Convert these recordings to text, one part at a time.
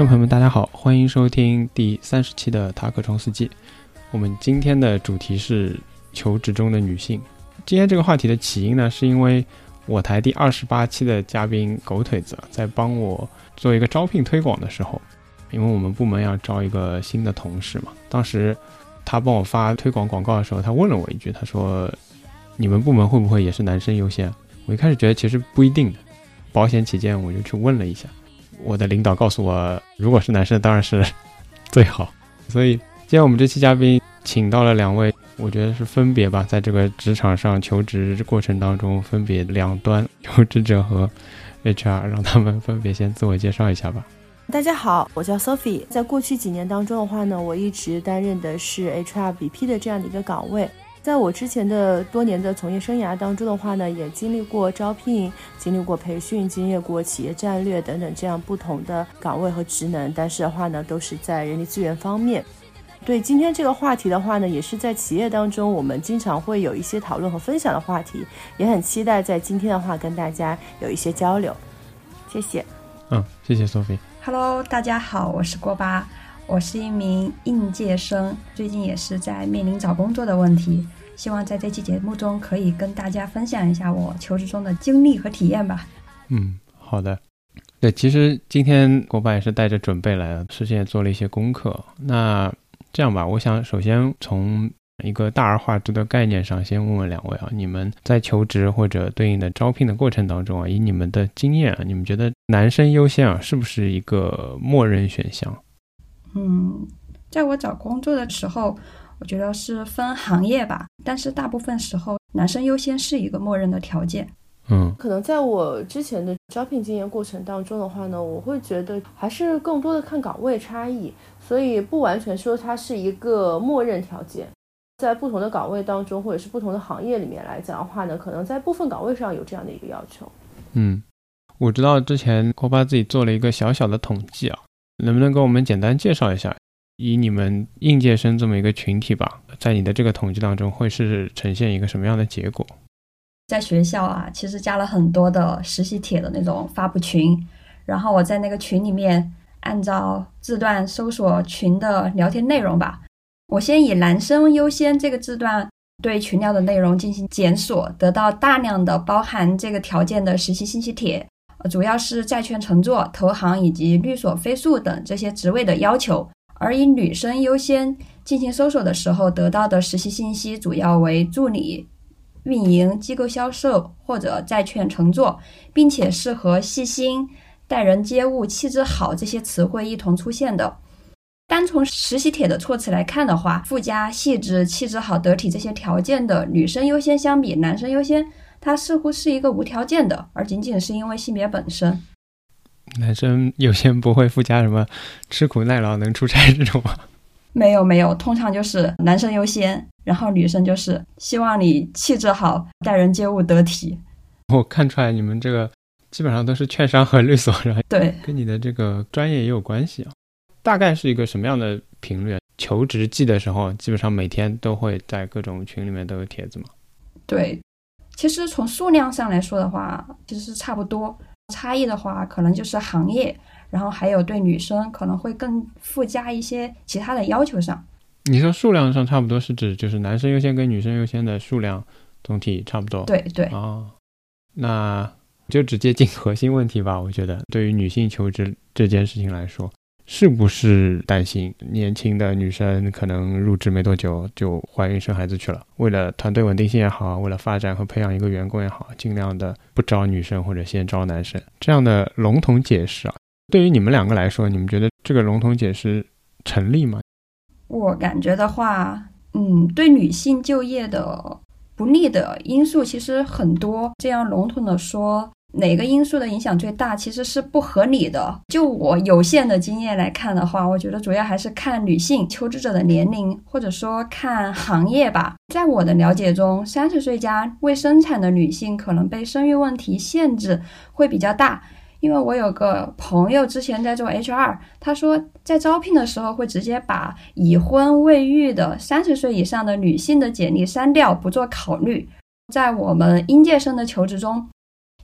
众朋友们，大家好，欢迎收听第三十期的塔可冲司机。我们今天的主题是求职中的女性。今天这个话题的起因呢，是因为我台第二十八期的嘉宾狗腿子在帮我做一个招聘推广的时候，因为我们部门要招一个新的同事嘛，当时他帮我发推广广告的时候，他问了我一句，他说：“你们部门会不会也是男生优先？”我一开始觉得其实不一定的，保险起见，我就去问了一下。我的领导告诉我，如果是男生当然是 最好。所以今天我们这期嘉宾请到了两位，我觉得是分别吧，在这个职场上求职过程当中，分别两端求职者和 HR，让他们分别先自我介绍一下吧。大家好，我叫 Sophie。在过去几年当中的话呢，我一直担任的是 HR BP 的这样的一个岗位。在我之前的多年的从业生涯当中的话呢，也经历过招聘、经历过培训、经历过企业战略等等这样不同的岗位和职能。但是的话呢，都是在人力资源方面。对今天这个话题的话呢，也是在企业当中我们经常会有一些讨论和分享的话题，也很期待在今天的话跟大家有一些交流。谢谢。嗯，谢谢 Sophie。Hello，大家好，我是郭巴，我是一名应届生，最近也是在面临找工作的问题，希望在这期节目中可以跟大家分享一下我求职中的经历和体验吧。嗯，好的。对，其实今天国爸也是带着准备来的，事先也做了一些功课。那这样吧，我想首先从一个大而化之的概念上，先问问两位啊，你们在求职或者对应的招聘的过程当中啊，以你们的经验啊，你们觉得男生优先啊，是不是一个默认选项？嗯，在我找工作的时候，我觉得是分行业吧，但是大部分时候男生优先是一个默认的条件。嗯可能在我之前的招聘经验过程当中的话呢，我会觉得还是更多的看岗位差异，所以不完全说它是一个默认条件。在不同的岗位当中，或者是不同的行业里面来讲的话呢，可能在部分岗位上有这样的一个要求。嗯，我知道之前国爸自己做了一个小小的统计啊，能不能给我们简单介绍一下，以你们应届生这么一个群体吧，在你的这个统计当中会是呈现一个什么样的结果？在学校啊，其实加了很多的实习帖的那种发布群，然后我在那个群里面按照字段搜索群的聊天内容吧。我先以男生优先这个字段对群聊的内容进行检索，得到大量的包含这个条件的实习信息帖，主要是债券乘坐、投行以及律所飞速等这些职位的要求。而以女生优先进行搜索的时候，得到的实习信息主要为助理、运营、机构销售或者债券乘坐，并且是和细心、待人接物、气质好这些词汇一同出现的。单从实习帖的措辞来看的话，附加细致、气质好、得体这些条件的女生优先相比男生优先，它似乎是一个无条件的，而仅仅是因为性别本身。男生优先不会附加什么吃苦耐劳能出差这种吗？没有没有，通常就是男生优先，然后女生就是希望你气质好、待人接物得体。我看出来你们这个基本上都是券商和律所，然后对，跟你的这个专业也有关系啊。大概是一个什么样的频率？求职季的时候，基本上每天都会在各种群里面都有帖子嘛。对，其实从数量上来说的话，其实是差不多。差异的话，可能就是行业，然后还有对女生可能会更附加一些其他的要求上。你说数量上差不多是指就是男生优先跟女生优先的数量总体差不多？对对，哦，那就直接进核心问题吧。我觉得对于女性求职这件事情来说，是不是担心年轻的女生可能入职没多久就怀孕生孩子去了？为了团队稳定性也好，为了发展和培养一个员工也好，尽量的不招女生或者先招男生，这样的笼统解释啊，对于你们两个来说，你们觉得这个笼统解释成立吗？我感觉的话，嗯，对女性就业的不利的因素其实很多。这样笼统的说，哪个因素的影响最大，其实是不合理的。就我有限的经验来看的话，我觉得主要还是看女性求职者的年龄，或者说看行业吧。在我的了解中，三十岁加未生产的女性可能被生育问题限制会比较大。因为我有个朋友之前在做 HR，他说在招聘的时候会直接把已婚未育的三十岁以上的女性的简历删掉，不做考虑。在我们应届生的求职中，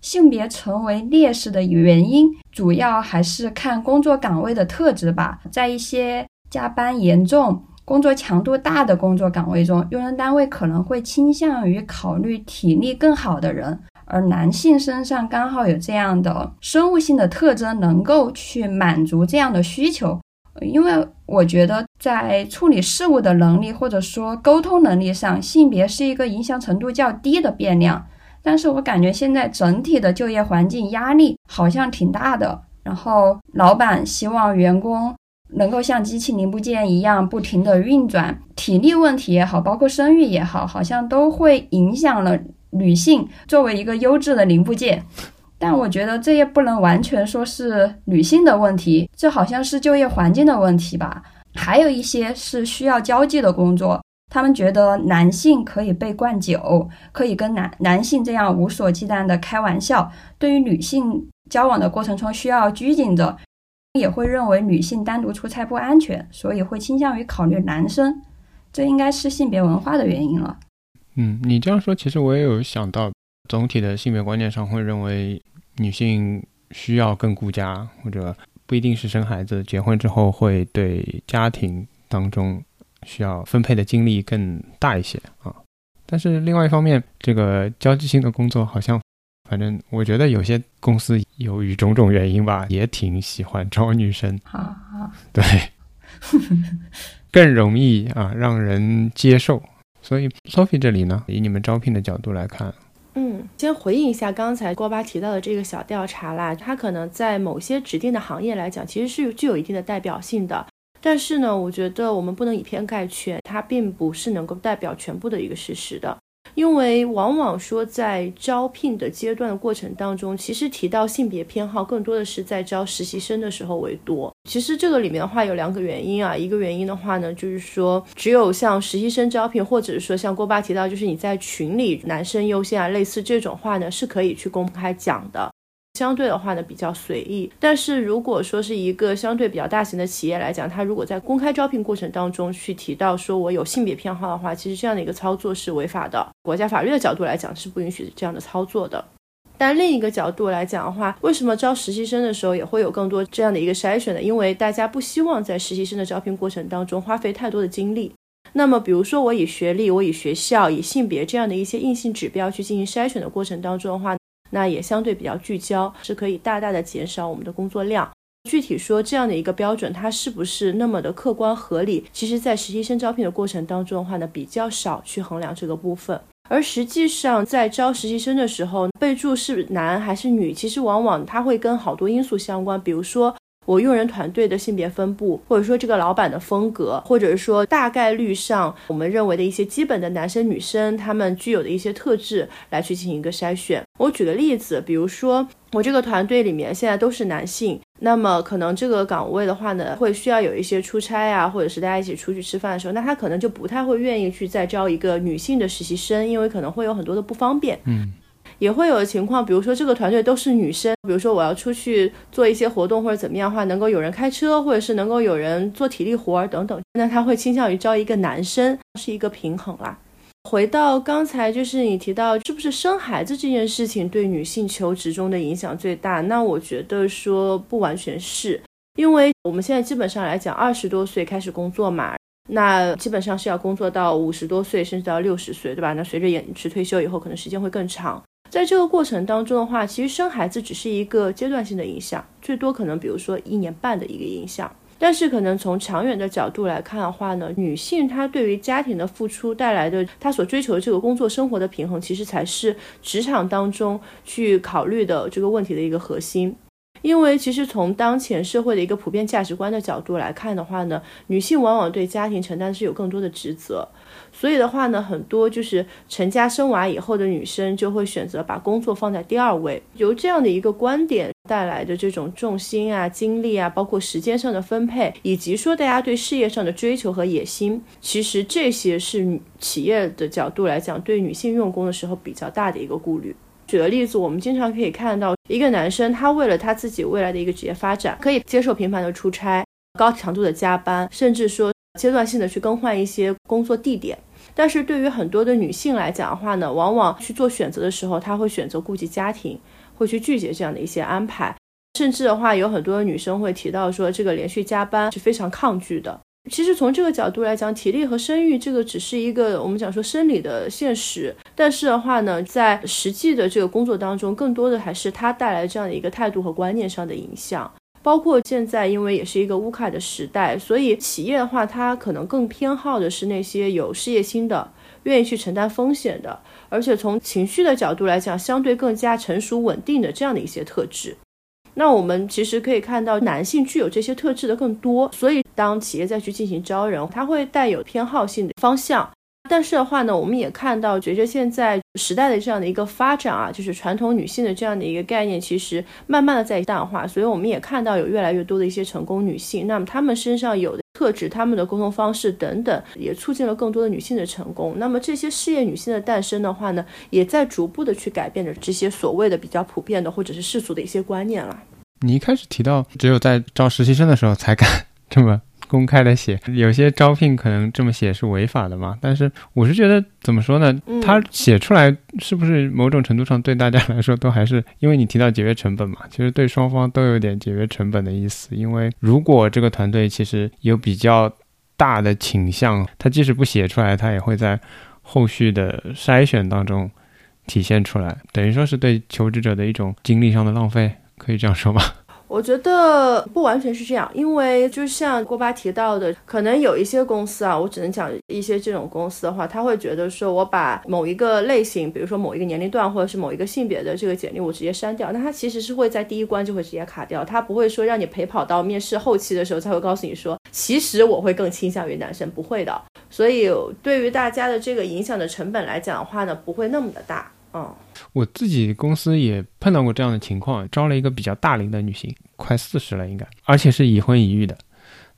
性别成为劣势的原因，主要还是看工作岗位的特质吧。在一些加班严重、工作强度大的工作岗位中，用人单位可能会倾向于考虑体力更好的人。而男性身上刚好有这样的生物性的特征，能够去满足这样的需求。因为我觉得在处理事务的能力或者说沟通能力上，性别是一个影响程度较低的变量。但是我感觉现在整体的就业环境压力好像挺大的，然后老板希望员工能够像机器零部件一样不停的运转，体力问题也好，包括生育也好，好像都会影响了。女性作为一个优质的零部件，但我觉得这也不能完全说是女性的问题，这好像是就业环境的问题吧。还有一些是需要交际的工作，他们觉得男性可以被灌酒，可以跟男男性这样无所忌惮的开玩笑。对于女性交往的过程中需要拘谨着，也会认为女性单独出差不安全，所以会倾向于考虑男生。这应该是性别文化的原因了。嗯，你这样说，其实我也有想到，总体的性别观念上会认为女性需要更顾家，或者不一定是生孩子，结婚之后会对家庭当中需要分配的精力更大一些啊。但是另外一方面，这个交际性的工作好像，反正我觉得有些公司由于种种原因吧，也挺喜欢招女生，啊，对，更容易啊让人接受。所以，Sophie 这里呢，以你们招聘的角度来看，嗯，先回应一下刚才郭巴提到的这个小调查啦，它可能在某些指定的行业来讲，其实是具有一定的代表性的。但是呢，我觉得我们不能以偏概全，它并不是能够代表全部的一个事实的。因为往往说在招聘的阶段的过程当中，其实提到性别偏好更多的是在招实习生的时候为多。其实这个里面的话有两个原因啊，一个原因的话呢，就是说只有像实习生招聘，或者是说像郭爸提到，就是你在群里男生优先啊，类似这种话呢，是可以去公开讲的。相对的话呢，比较随意。但是如果说是一个相对比较大型的企业来讲，它如果在公开招聘过程当中去提到说我有性别偏好的话，其实这样的一个操作是违法的。国家法律的角度来讲是不允许这样的操作的。但另一个角度来讲的话，为什么招实习生的时候也会有更多这样的一个筛选呢？因为大家不希望在实习生的招聘过程当中花费太多的精力。那么比如说我以学历、我以学校、以性别这样的一些硬性指标去进行筛选的过程当中的话。那也相对比较聚焦，是可以大大的减少我们的工作量。具体说这样的一个标准，它是不是那么的客观合理？其实，在实习生招聘的过程当中的话呢，比较少去衡量这个部分。而实际上，在招实习生的时候，备注是男还是女，其实往往它会跟好多因素相关，比如说。我用人团队的性别分布，或者说这个老板的风格，或者是说大概率上我们认为的一些基本的男生女生他们具有的一些特质来去进行一个筛选。我举个例子，比如说我这个团队里面现在都是男性，那么可能这个岗位的话呢，会需要有一些出差啊，或者是大家一起出去吃饭的时候，那他可能就不太会愿意去再招一个女性的实习生，因为可能会有很多的不方便。嗯。也会有的情况，比如说这个团队都是女生，比如说我要出去做一些活动或者怎么样的话，能够有人开车，或者是能够有人做体力活儿等等，那他会倾向于招一个男生，是一个平衡啦。回到刚才，就是你提到是不是生孩子这件事情对女性求职中的影响最大？那我觉得说不完全是，因为我们现在基本上来讲，二十多岁开始工作嘛，那基本上是要工作到五十多岁，甚至到六十岁，对吧？那随着延迟退休以后，可能时间会更长。在这个过程当中的话，其实生孩子只是一个阶段性的影响，最多可能比如说一年半的一个影响。但是可能从长远的角度来看的话呢，女性她对于家庭的付出带来的，她所追求的这个工作生活的平衡，其实才是职场当中去考虑的这个问题的一个核心。因为其实从当前社会的一个普遍价值观的角度来看的话呢，女性往往对家庭承担的是有更多的职责，所以的话呢，很多就是成家生娃以后的女生就会选择把工作放在第二位，由这样的一个观点带来的这种重心啊、精力啊，包括时间上的分配，以及说大家对事业上的追求和野心，其实这些是企业的角度来讲对女性用工的时候比较大的一个顾虑。举个例子，我们经常可以看到一个男生，他为了他自己未来的一个职业发展，可以接受频繁的出差、高强度的加班，甚至说阶段性的去更换一些工作地点。但是对于很多的女性来讲的话呢，往往去做选择的时候，她会选择顾及家庭，会去拒绝这样的一些安排。甚至的话，有很多女生会提到说，这个连续加班是非常抗拒的。其实从这个角度来讲，体力和生育这个只是一个我们讲说生理的现实，但是的话呢，在实际的这个工作当中，更多的还是它带来这样的一个态度和观念上的影响。包括现在，因为也是一个乌卡的时代，所以企业的话，它可能更偏好的是那些有事业心的、愿意去承担风险的，而且从情绪的角度来讲，相对更加成熟稳定的这样的一些特质。那我们其实可以看到，男性具有这些特质的更多，所以当企业再去进行招人，它会带有偏好性的方向。但是的话呢，我们也看到，随着现在时代的这样的一个发展啊，就是传统女性的这样的一个概念，其实慢慢的在淡化。所以我们也看到有越来越多的一些成功女性，那么她们身上有的特质、她们的沟通方式等等，也促进了更多的女性的成功。那么这些事业女性的诞生的话呢，也在逐步的去改变着这些所谓的比较普遍的或者是世俗的一些观念了。你一开始提到，只有在招实习生的时候才敢这么公开的写，有些招聘可能这么写是违法的嘛？但是我是觉得，怎么说呢？他写出来是不是某种程度上对大家来说都还是，因为你提到节约成本嘛，其实对双方都有点节约成本的意思。因为如果这个团队其实有比较大的倾向，他即使不写出来，他也会在后续的筛选当中体现出来，等于说是对求职者的一种精力上的浪费。可以这样说吗？我觉得不完全是这样，因为就像郭巴提到的，可能有一些公司啊，我只能讲一些这种公司的话，他会觉得说我把某一个类型，比如说某一个年龄段或者是某一个性别的这个简历，我直接删掉，那他其实是会在第一关就会直接卡掉，他不会说让你陪跑到面试后期的时候才会告诉你说，其实我会更倾向于男生，不会的。所以对于大家的这个影响的成本来讲的话呢，不会那么的大。我自己公司也碰到过这样的情况，招了一个比较大龄的女性，快四十了应该，而且是已婚已育的。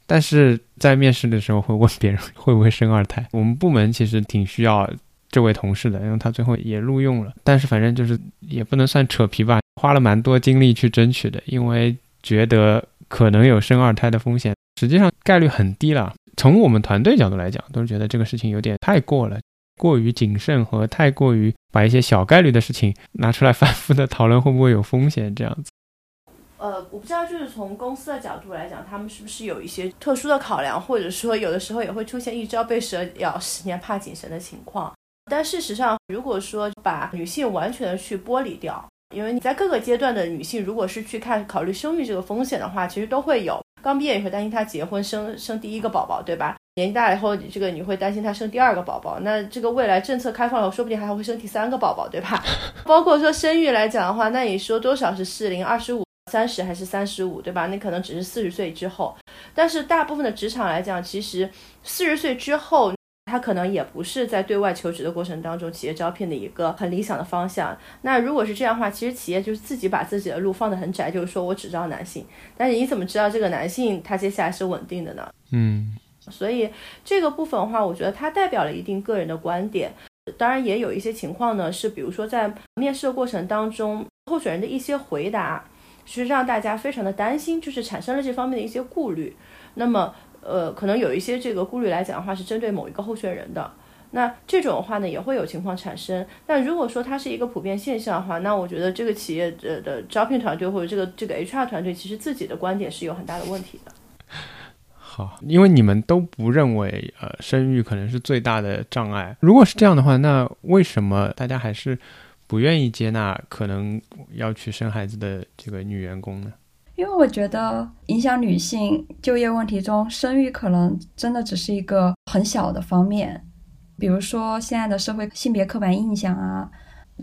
但是在面试的时候会问别人 会不会生二胎。我们部门其实挺需要这位同事的，因为他最后也录用了。但是反正就是也不能算扯皮吧，花了蛮多精力去争取的，因为觉得可能有生二胎的风险，实际上概率很低了。从我们团队角度来讲，都是觉得这个事情有点太过了。过于谨慎和太过于把一些小概率的事情拿出来反复的讨论，会不会有风险？这样子，呃，我不知道，就是从公司的角度来讲，他们是不是有一些特殊的考量，或者说有的时候也会出现一朝被蛇咬，十年怕井绳的情况。但事实上，如果说把女性完全的去剥离掉，因为你在各个阶段的女性，如果是去看考虑生育这个风险的话，其实都会有。刚毕业也会担心他结婚生生第一个宝宝，对吧？年纪大了以后，这个你会担心他生第二个宝宝，那这个未来政策开放了，说不定还会生第三个宝宝，对吧？包括说生育来讲的话，那你说多少是适龄？二十五、三十还是三十五，对吧？那可能只是四十岁之后。但是大部分的职场来讲，其实四十岁之后，他可能也不是在对外求职的过程当中，企业招聘的一个很理想的方向。那如果是这样的话，其实企业就是自己把自己的路放得很窄，就是说我只招男性。但是你怎么知道这个男性他接下来是稳定的呢？嗯。所以这个部分的话，我觉得它代表了一定个人的观点。当然，也有一些情况呢，是比如说在面试的过程当中，候选人的一些回答是让大家非常的担心，就是产生了这方面的一些顾虑。那么，呃，可能有一些这个顾虑来讲的话，是针对某一个候选人的。那这种的话呢，也会有情况产生。但如果说它是一个普遍现象的话，那我觉得这个企业的的招聘团队或者这个这个 HR 团队，其实自己的观点是有很大的问题的。好，因为你们都不认为，呃，生育可能是最大的障碍。如果是这样的话，那为什么大家还是不愿意接纳可能要去生孩子的这个女员工呢？因为我觉得影响女性就业问题中，生育可能真的只是一个很小的方面。比如说现在的社会性别刻板印象啊，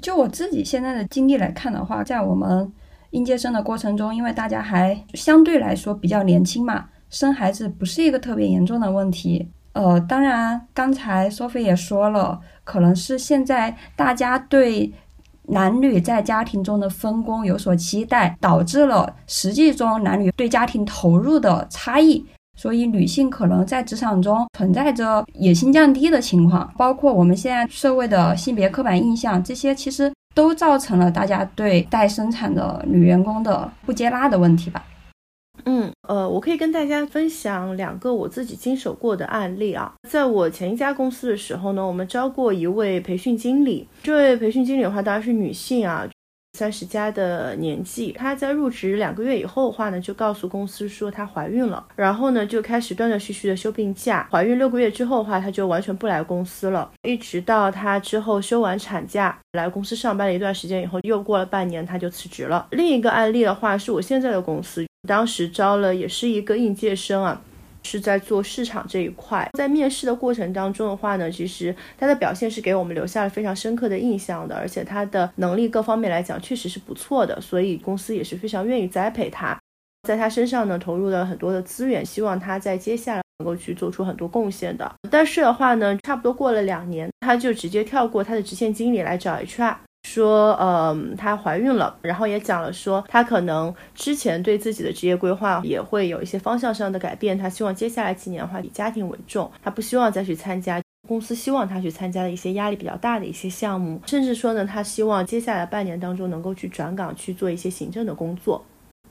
就我自己现在的经历来看的话，在我们。应届生的过程中，因为大家还相对来说比较年轻嘛，生孩子不是一个特别严重的问题。呃，当然，刚才 Sophie 也说了，可能是现在大家对男女在家庭中的分工有所期待，导致了实际中男女对家庭投入的差异。所以，女性可能在职场中存在着野心降低的情况，包括我们现在社会的性别刻板印象，这些其实都造成了大家对待生产的女员工的不接纳的问题吧。嗯，呃，我可以跟大家分享两个我自己经手过的案例啊。在我前一家公司的时候呢，我们招过一位培训经理，这位培训经理的话当然是女性啊。三十加的年纪，她在入职两个月以后的话呢，就告诉公司说她怀孕了，然后呢就开始断断续续的休病假。怀孕六个月之后的话，她就完全不来公司了，一直到她之后休完产假来公司上班了一段时间以后，又过了半年，她就辞职了。另一个案例的话，是我现在的公司，当时招了也是一个应届生啊。是在做市场这一块，在面试的过程当中的话呢，其实他的表现是给我们留下了非常深刻的印象的，而且他的能力各方面来讲确实是不错的，所以公司也是非常愿意栽培他，在他身上呢投入了很多的资源，希望他在接下来能够去做出很多贡献的。但是的话呢，差不多过了两年，他就直接跳过他的直线经理来找 HR。说，嗯，她怀孕了，然后也讲了说，她可能之前对自己的职业规划也会有一些方向上的改变，她希望接下来几年的话以家庭为重，她不希望再去参加公司希望她去参加的一些压力比较大的一些项目，甚至说呢，她希望接下来半年当中能够去转岗去做一些行政的工作。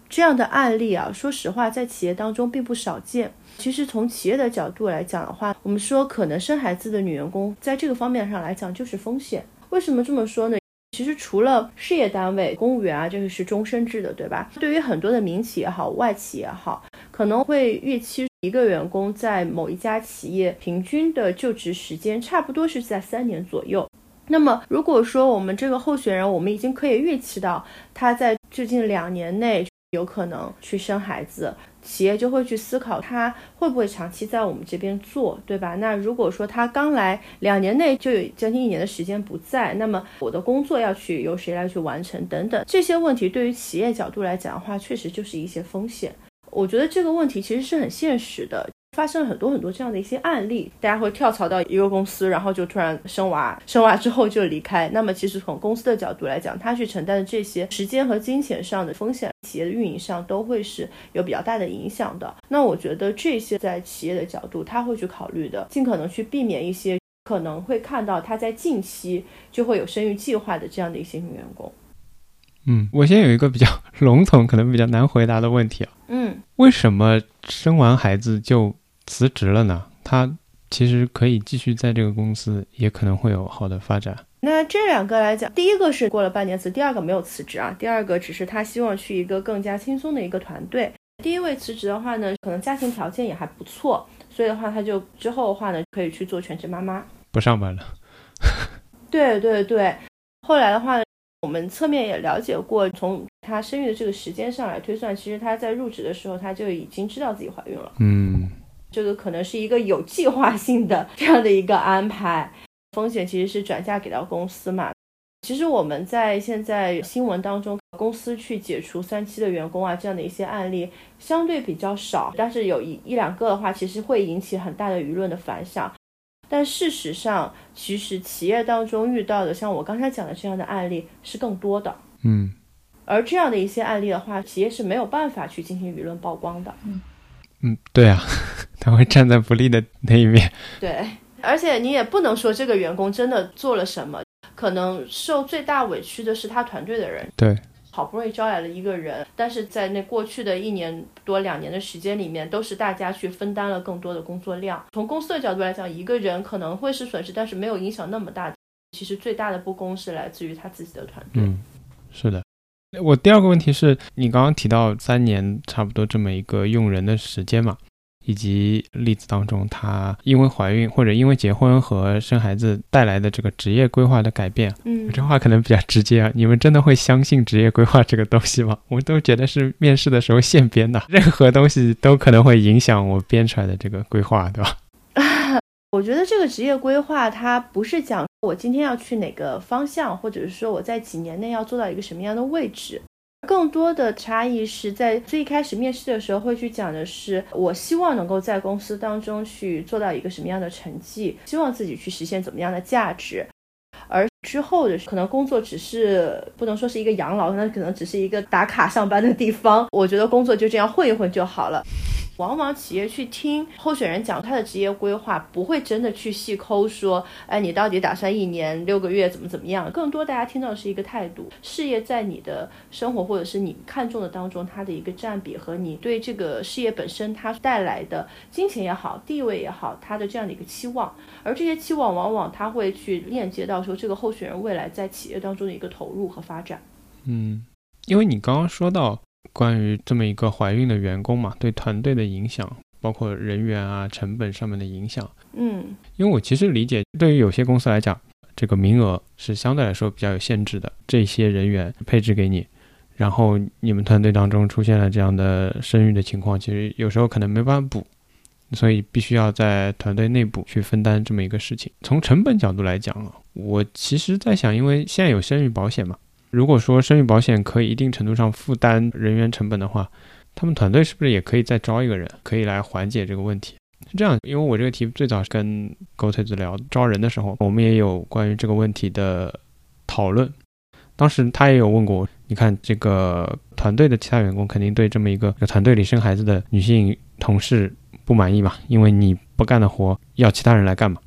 这样的案例啊，说实话，在企业当中并不少见。其实从企业的角度来讲的话，我们说可能生孩子的女员工在这个方面上来讲就是风险。为什么这么说呢？其实除了事业单位、公务员啊，这个是终身制的，对吧？对于很多的民企也好、外企也好，可能会预期一个员工在某一家企业平均的就职时间差不多是在三年左右。那么，如果说我们这个候选人，我们已经可以预期到他在最近两年内有可能去生孩子。企业就会去思考他会不会长期在我们这边做，对吧？那如果说他刚来两年内就有将近一年的时间不在，那么我的工作要去由谁来去完成等等这些问题，对于企业角度来讲的话，确实就是一些风险。我觉得这个问题其实是很现实的。发生了很多很多这样的一些案例，大家会跳槽到一个公司，然后就突然生娃，生娃之后就离开。那么其实从公司的角度来讲，他去承担的这些时间和金钱上的风险，企业的运营上都会是有比较大的影响的。那我觉得这些在企业的角度，他会去考虑的，尽可能去避免一些可能会看到他在近期就会有生育计划的这样的一些女员工。嗯，我先有一个比较笼统，可能比较难回答的问题啊。嗯，为什么生完孩子就？辞职了呢，他其实可以继续在这个公司，也可能会有好的发展。那这两个来讲，第一个是过了半年辞，第二个没有辞职啊。第二个只是他希望去一个更加轻松的一个团队。第一位辞职的话呢，可能家庭条件也还不错，所以的话他就之后的话呢，可以去做全职妈妈，不上班了。对对对，后来的话，我们侧面也了解过，从他生育的这个时间上来推算，其实他在入职的时候他就已经知道自己怀孕了。嗯。这个可能是一个有计划性的这样的一个安排，风险其实是转嫁给到公司嘛。其实我们在现在新闻当中，公司去解除三期的员工啊这样的一些案例相对比较少，但是有一一两个的话，其实会引起很大的舆论的反响。但事实上，其实企业当中遇到的像我刚才讲的这样的案例是更多的。嗯，而这样的一些案例的话，企业是没有办法去进行舆论曝光的。嗯。嗯，对啊，他会站在不利的那一面。对，而且你也不能说这个员工真的做了什么，可能受最大委屈的是他团队的人。对，好不容易招来了一个人，但是在那过去的一年多两年的时间里面，都是大家去分担了更多的工作量。从公司的角度来讲，一个人可能会是损失，但是没有影响那么大。其实最大的不公是来自于他自己的团队。嗯，是的。我第二个问题是你刚刚提到三年差不多这么一个用人的时间嘛，以及例子当中她因为怀孕或者因为结婚和生孩子带来的这个职业规划的改变，嗯，这话可能比较直接啊。你们真的会相信职业规划这个东西吗？我都觉得是面试的时候现编的，任何东西都可能会影响我编出来的这个规划，对吧？我觉得这个职业规划它不是讲。我今天要去哪个方向，或者是说我在几年内要做到一个什么样的位置，更多的差异是在最一开始面试的时候会去讲的是，我希望能够在公司当中去做到一个什么样的成绩，希望自己去实现怎么样的价值。而之后的可能工作只是不能说是一个养老，那可能只是一个打卡上班的地方。我觉得工作就这样混一混就好了。往往企业去听候选人讲他的职业规划，不会真的去细抠说，哎，你到底打算一年六个月怎么怎么样？更多大家听到的是一个态度，事业在你的生活或者是你看中的当中，它的一个占比和你对这个事业本身它带来的金钱也好、地位也好，它的这样的一个期望，而这些期望往往它会去链接到说这个候选人未来在企业当中的一个投入和发展。嗯，因为你刚刚说到。关于这么一个怀孕的员工嘛，对团队的影响，包括人员啊、成本上面的影响，嗯，因为我其实理解，对于有些公司来讲，这个名额是相对来说比较有限制的，这些人员配置给你，然后你们团队当中出现了这样的生育的情况，其实有时候可能没办法补，所以必须要在团队内部去分担这么一个事情。从成本角度来讲啊，我其实在想，因为现在有生育保险嘛。如果说生育保险可以一定程度上负担人员成本的话，他们团队是不是也可以再招一个人，可以来缓解这个问题？是这样，因为我这个题最早是跟狗腿子聊招人的时候，我们也有关于这个问题的讨论。当时他也有问过我，你看这个团队的其他员工肯定对这么一个团队里生孩子的女性同事不满意嘛？因为你不干的活要其他人来干嘛？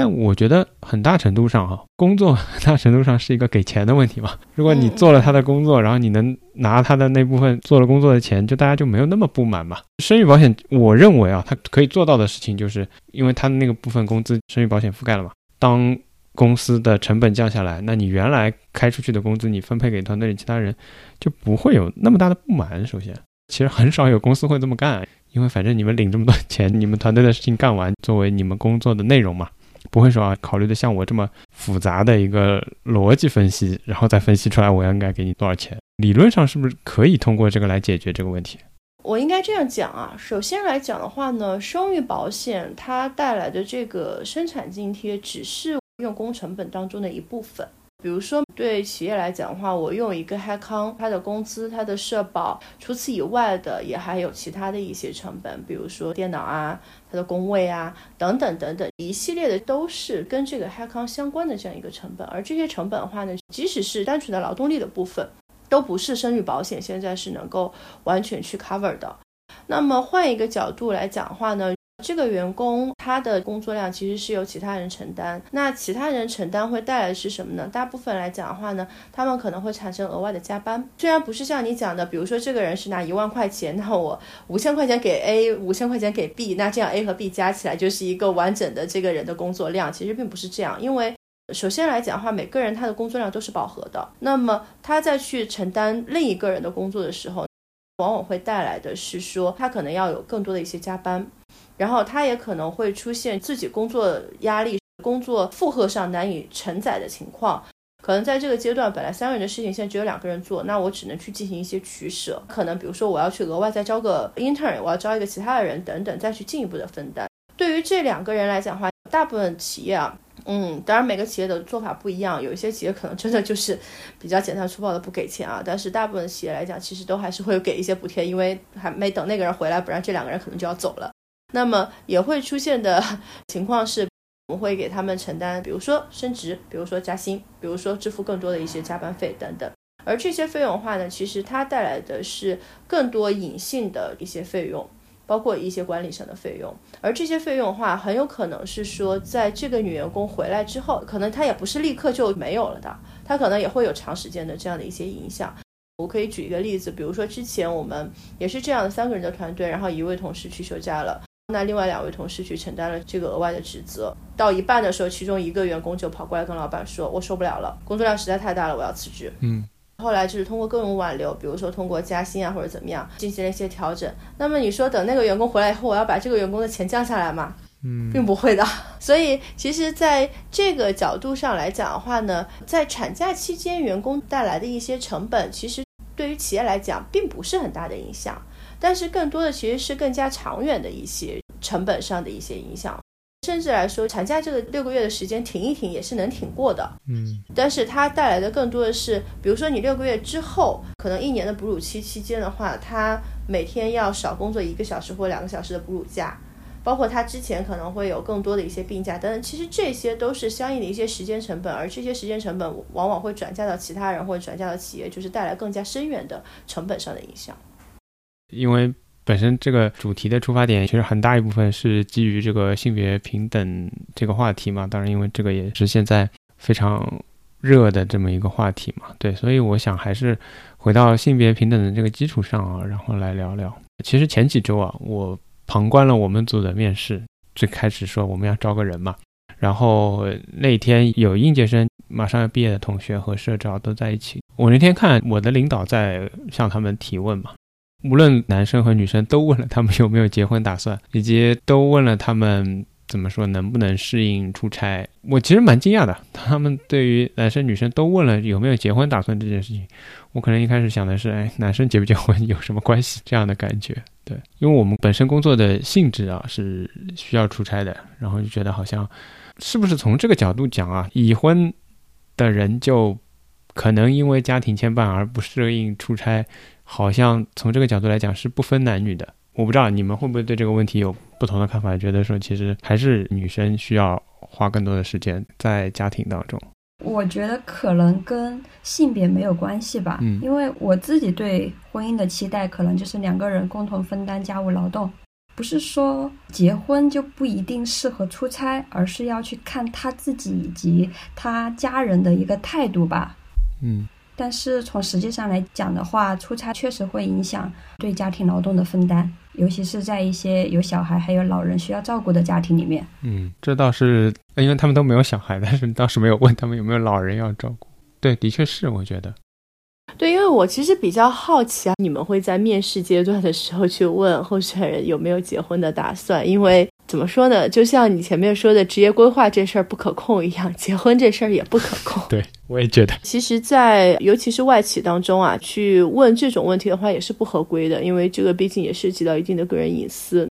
但我觉得很大程度上，哈，工作 很大程度上是一个给钱的问题嘛。如果你做了他的工作，然后你能拿他的那部分做了工作的钱，就大家就没有那么不满嘛。生育保险，我认为啊，它可以做到的事情，就是因为他的那个部分工资，生育保险覆盖了嘛。当公司的成本降下来，那你原来开出去的工资，你分配给团队里其他人，就不会有那么大的不满。首先，其实很少有公司会这么干，因为反正你们领这么多钱，你们团队的事情干完，作为你们工作的内容嘛。不会说啊，考虑的像我这么复杂的一个逻辑分析，然后再分析出来我应该给你多少钱。理论上是不是可以通过这个来解决这个问题？我应该这样讲啊，首先来讲的话呢，生育保险它带来的这个生产津贴只是用工成本当中的一部分。比如说，对企业来讲的话，我用一个 h 康，它的工资、它的社保，除此以外的也还有其他的一些成本，比如说电脑啊、它的工位啊等等等等，一系列的都是跟这个 h 康相关的这样一个成本。而这些成本的话呢，即使是单纯的劳动力的部分，都不是生育保险现在是能够完全去 cover 的。那么换一个角度来讲的话呢？这个员工他的工作量其实是由其他人承担，那其他人承担会带来的是什么呢？大部分来讲的话呢，他们可能会产生额外的加班。虽然不是像你讲的，比如说这个人是拿一万块钱，那我五千块钱给 A，五千块钱给 B，那这样 A 和 B 加起来就是一个完整的这个人的工作量。其实并不是这样，因为首先来讲的话，每个人他的工作量都是饱和的。那么他在去承担另一个人的工作的时候，往往会带来的是说他可能要有更多的一些加班。然后他也可能会出现自己工作压力、工作负荷上难以承载的情况，可能在这个阶段，本来三个人的事情现在只有两个人做，那我只能去进行一些取舍，可能比如说我要去额外再招个 intern，我要招一个其他的人等等，再去进一步的分担。对于这两个人来讲的话，大部分企业啊，嗯，当然每个企业的做法不一样，有一些企业可能真的就是比较简单粗暴的不给钱啊，但是大部分企业来讲，其实都还是会给一些补贴，因为还没等那个人回来，不然这两个人可能就要走了。那么也会出现的 情况是，我们会给他们承担，比如说升职，比如说加薪，比如说支付更多的一些加班费等等。而这些费用的话呢，其实它带来的是更多隐性的一些费用，包括一些管理上的费用。而这些费用的话，很有可能是说，在这个女员工回来之后，可能她也不是立刻就没有了的，她可能也会有长时间的这样的一些影响。我可以举一个例子，比如说之前我们也是这样的三个人的团队，然后一位同事去休假了。那另外两位同事去承担了这个额外的职责，到一半的时候，其中一个员工就跑过来跟老板说：“我受不了了，工作量实在太大了，我要辞职。”嗯，后来就是通过各种挽留，比如说通过加薪啊或者怎么样，进行了一些调整。那么你说等那个员工回来以后，我要把这个员工的钱降下来吗？嗯，并不会的。所以其实在这个角度上来讲的话呢，在产假期间员工带来的一些成本，其实对于企业来讲并不是很大的影响。但是更多的其实是更加长远的一些成本上的一些影响。甚至来说，产假这个六个月的时间挺一挺也是能挺过的。嗯但是它带来的更多的是，比如说你六个月之后，可能一年的哺乳期期间的话，他每天要少工作一个小时或两个小时的哺乳假，包括他之前可能会有更多的一些病假等等。其实这些都是相应的一些时间成本，而这些时间成本往往会转嫁到其他人或者转嫁到企业，就是带来更加深远的成本上的影响。因为本身这个主题的出发点，其实很大一部分是基于这个性别平等这个话题嘛。当然，因为这个也是现在非常热的这么一个话题嘛。对，所以我想还是回到性别平等的这个基础上啊，然后来聊聊。其实前几周啊，我旁观了我们组的面试，最开始说我们要招个人嘛，然后那天有应届生马上要毕业的同学和社招都在一起。我那天看我的领导在向他们提问嘛。无论男生和女生都问了他们有没有结婚打算，以及都问了他们怎么说能不能适应出差。我其实蛮惊讶的，他们对于男生女生都问了有没有结婚打算这件事情，我可能一开始想的是，哎，男生结不结婚有什么关系这样的感觉。对，因为我们本身工作的性质啊是需要出差的，然后就觉得好像是不是从这个角度讲啊，已婚的人就可能因为家庭牵绊而不适应出差。好像从这个角度来讲是不分男女的，我不知道你们会不会对这个问题有不同的看法，觉得说其实还是女生需要花更多的时间在家庭当中。我觉得可能跟性别没有关系吧，嗯因为我自己对婚姻的期待可能就是两个人共同分担家务劳动，不是说结婚就不一定适合出差，而是要去看他自己以及他家人的一个态度吧。嗯但是从实际上来讲的话，出差确实会影响对家庭劳动的分担，尤其是在一些有小孩还有老人需要照顾的家庭里面。嗯，这倒是，因为他们都没有小孩，但是倒是没有问他们有没有老人要照顾。对，的确是，我觉得。对，因为我其实比较好奇啊，你们会在面试阶段的时候去问候选人有没有结婚的打算？因为怎么说呢，就像你前面说的职业规划这事儿不可控一样，结婚这事儿也不可控。对，我也觉得。其实在，尤其是外企当中啊，去问这种问题的话也是不合规的，因为这个毕竟也涉及到一定的个人隐私。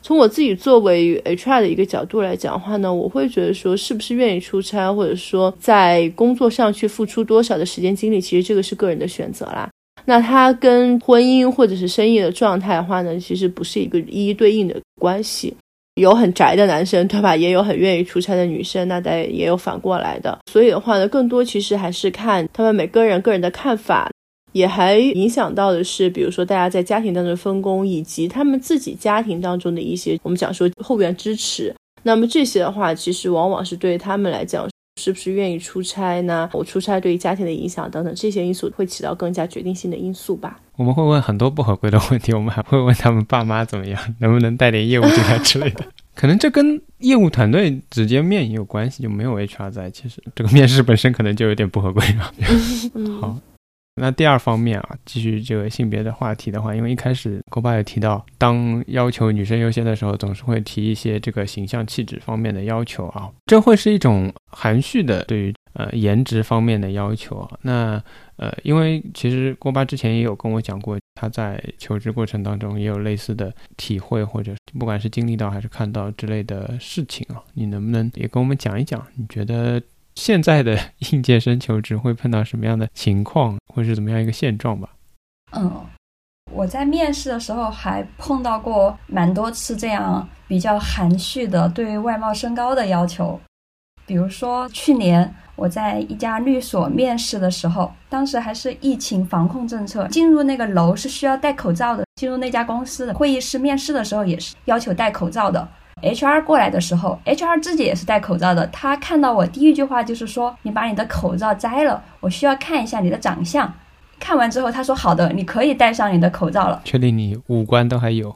从我自己作为 HR 的一个角度来讲的话呢，我会觉得说，是不是愿意出差，或者说在工作上去付出多少的时间精力，其实这个是个人的选择啦。那它跟婚姻或者是生意的状态的话呢，其实不是一个一一对应的关系。有很宅的男生，对吧？也有很愿意出差的女生，那当然也有反过来的。所以的话呢，更多其实还是看他们每个人个人的看法，也还影响到的是，比如说大家在家庭当中分工，以及他们自己家庭当中的一些我们讲说后援支持。那么这些的话，其实往往是对他们来讲，是不是愿意出差呢？我出差对于家庭的影响等等这些因素，会起到更加决定性的因素吧。我们会问很多不合规的问题，我们还会问他们爸妈怎么样，能不能带点业务进来之类的。可能这跟业务团队直接面也有关系，就没有 HR 在。其实这个面试本身可能就有点不合规了。嗯，好，那第二方面啊，继续这个性别的话题的话，因为一开始郭爸也提到，当要求女生优先的时候，总是会提一些这个形象气质方面的要求啊，这会是一种含蓄的对于呃颜值方面的要求啊。那呃，因为其实郭巴之前也有跟我讲过，他在求职过程当中也有类似的体会，或者不管是经历到还是看到之类的事情啊，你能不能也跟我们讲一讲？你觉得现在的 应届生求职会碰到什么样的情况，或是怎么样一个现状吧？嗯，我在面试的时候还碰到过蛮多次这样比较含蓄的对外貌身高的要求。比如说去年我在一家律所面试的时候，当时还是疫情防控政策，进入那个楼是需要戴口罩的。进入那家公司的会议室面试的时候也是要求戴口罩的。HR 过来的时候，HR 自己也是戴口罩的。他看到我第一句话就是说：“你把你的口罩摘了，我需要看一下你的长相。”看完之后，他说：“好的，你可以戴上你的口罩了。”确定你五官都还有？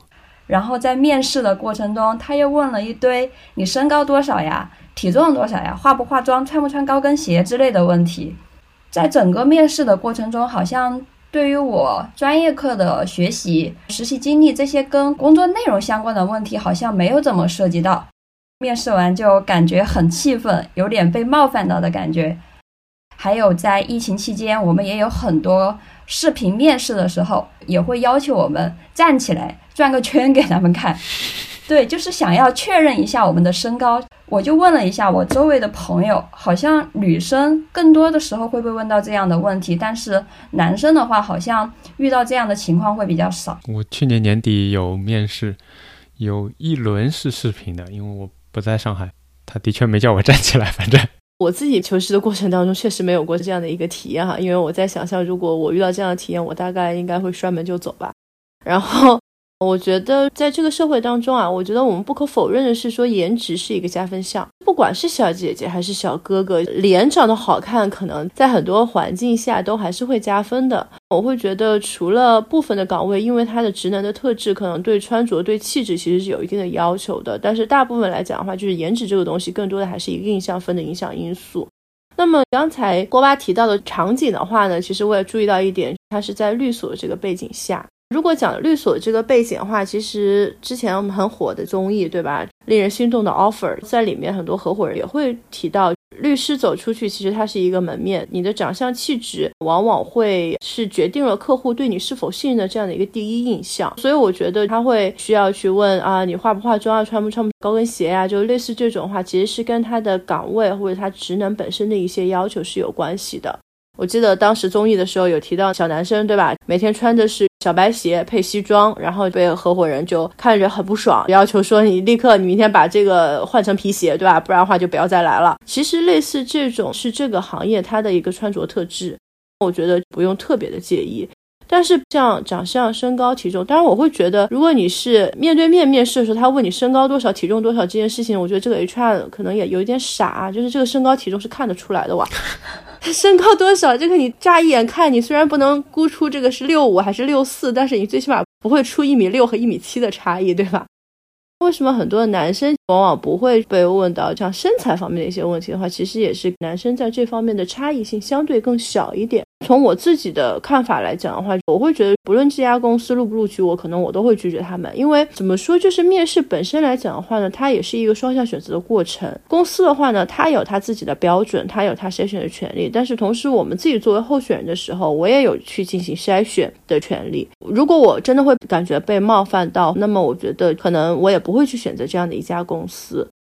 然后在面试的过程中，他又问了一堆你身高多少呀、体重多少呀、化不化妆、穿不穿高跟鞋之类的问题。在整个面试的过程中，好像对于我专业课的学习、实习经历这些跟工作内容相关的问题，好像没有怎么涉及到。面试完就感觉很气愤，有点被冒犯到的感觉。还有在疫情期间，我们也有很多视频面试的时候，也会要求我们站起来转个圈给他们看。对，就是想要确认一下我们的身高，我就问了一下我周围的朋友，好像女生更多的时候会被问到这样的问题，但是男生的话，好像遇到这样的情况会比较少。我去年年底有面试，有一轮是视频的，因为我不在上海，他的确没叫我站起来，反正。我自己求职的过程当中，确实没有过这样的一个体验哈，因为我在想象，如果我遇到这样的体验，我大概应该会摔门就走吧。然后。我觉得在这个社会当中啊，我觉得我们不可否认的是，说颜值是一个加分项。不管是小姐姐还是小哥哥，脸长得好看，可能在很多环境下都还是会加分的。我会觉得，除了部分的岗位，因为它的职能的特质，可能对穿着、对气质其实是有一定的要求的。但是大部分来讲的话，就是颜值这个东西，更多的还是一个印象分的影响因素。那么刚才郭巴提到的场景的话呢，其实我也注意到一点，它是在律所这个背景下。如果讲律所这个背景的话，其实之前我们很火的综艺，对吧？令人心动的 offer，在里面很多合伙人也会提到，律师走出去，其实它是一个门面，你的长相气质往往会是决定了客户对你是否信任的这样的一个第一印象。所以我觉得他会需要去问啊，你化不化妆啊，穿不穿高跟鞋啊，就类似这种话，其实是跟他的岗位或者他职能本身的一些要求是有关系的。我记得当时综艺的时候有提到小男生，对吧？每天穿的是小白鞋配西装，然后被合伙人就看着很不爽，要求说你立刻你明天把这个换成皮鞋，对吧？不然的话就不要再来了。其实类似这种是这个行业它的一个穿着特质，我觉得不用特别的介意。但是像长相、身高、体重，当然我会觉得，如果你是面对面面试的时候，他问你身高多少、体重多少这件事情，我觉得这个 HR 可能也有一点傻，就是这个身高体重是看得出来的哇。身高多少？这个你乍一眼看，你虽然不能估出这个是六五还是六四，但是你最起码不会出一米六和一米七的差异，对吧？为什么很多男生往往不会被问到像身材方面的一些问题的话，其实也是男生在这方面的差异性相对更小一点。从我自己的看法来讲的话，我会觉得不论这家公司录不录取我，可能我都会拒绝他们。因为怎么说，就是面试本身来讲的话呢，它也是一个双向选择的过程。公司的话呢，它有它自己的标准，它有它筛选的权利。但是同时，我们自己作为候选人的时候，我也有去进行筛选的权利。如果我真的会感觉被冒犯到，那么我觉得可能我也不会去选择这样的一家公司。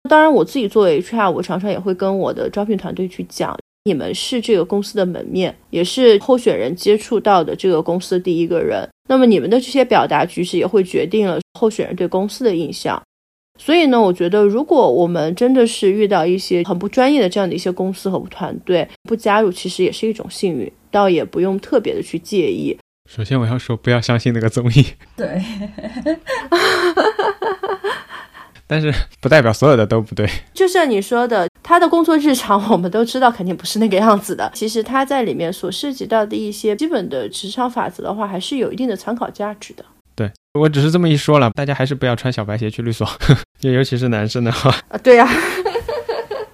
当然，我自己作为 HR，我常常也会跟我的招聘团队去讲。你们是这个公司的门面，也是候选人接触到的这个公司的第一个人。那么你们的这些表达举止也会决定了候选人对公司的印象。所以呢，我觉得如果我们真的是遇到一些很不专业的这样的一些公司和团队，不加入其实也是一种幸运，倒也不用特别的去介意。首先我要说，不要相信那个综艺。对。但是 不代表所有的都不对。就像你说的，他的工作日常我们都知道肯定不是那个样子的。其实他在里面所涉及到的一些基本的职场法则的话，还是有一定的参考价值的。对我只是这么一说了，大家还是不要穿小白鞋去律所，就尤其是男生的话。啊，对呀。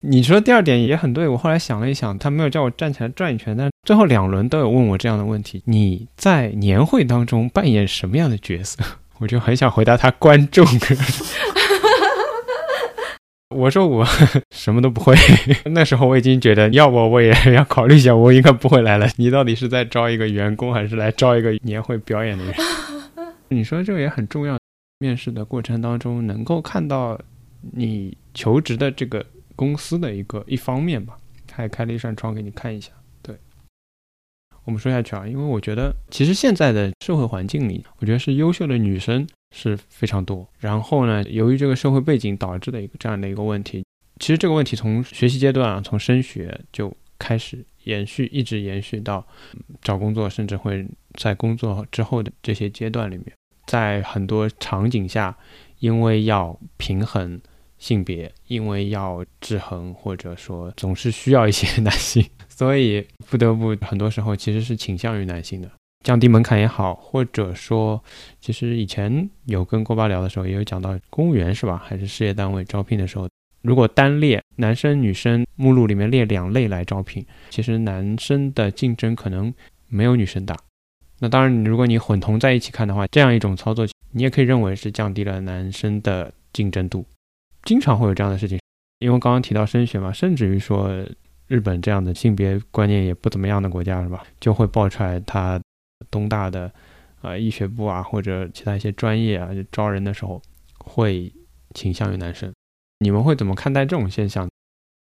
你说第二点也很对，我后来想了一想，他没有叫我站起来转一圈，但最后两轮都有问我这样的问题：你在年会当中扮演什么样的角色？我就很想回答他观众。我说我 什么都不会，那时候我已经觉得，要不我也要考虑一下，我应该不会来了。你到底是在招一个员工，还是来招一个年会表演的人？你说这个也很重要。面试的过程当中，能够看到你求职的这个公司的一个一方面吧，他也开了一扇窗给你看一下。对，我们说下去啊，因为我觉得其实现在的社会环境里，我觉得是优秀的女生。是非常多，然后呢，由于这个社会背景导致的一个这样的一个问题，其实这个问题从学习阶段啊，从升学就开始延续，一直延续到找工作，甚至会在工作之后的这些阶段里面，在很多场景下，因为要平衡性别，因为要制衡，或者说总是需要一些 男性，所以不得不很多时候其实是倾向于男性的。降低门槛也好，或者说，其实以前有跟郭巴聊的时候，也有讲到公务员是吧？还是事业单位招聘的时候，如果单列男生女生目录里面列两类来招聘，其实男生的竞争可能没有女生大。那当然，如果你混同在一起看的话，这样一种操作，你也可以认为是降低了男生的竞争度。经常会有这样的事情，因为刚刚提到升学嘛，甚至于说日本这样的性别观念也不怎么样的国家是吧，就会爆出来他。东大的，呃，医学部啊，或者其他一些专业啊，招人的时候会倾向于男生。你们会怎么看待这种现象？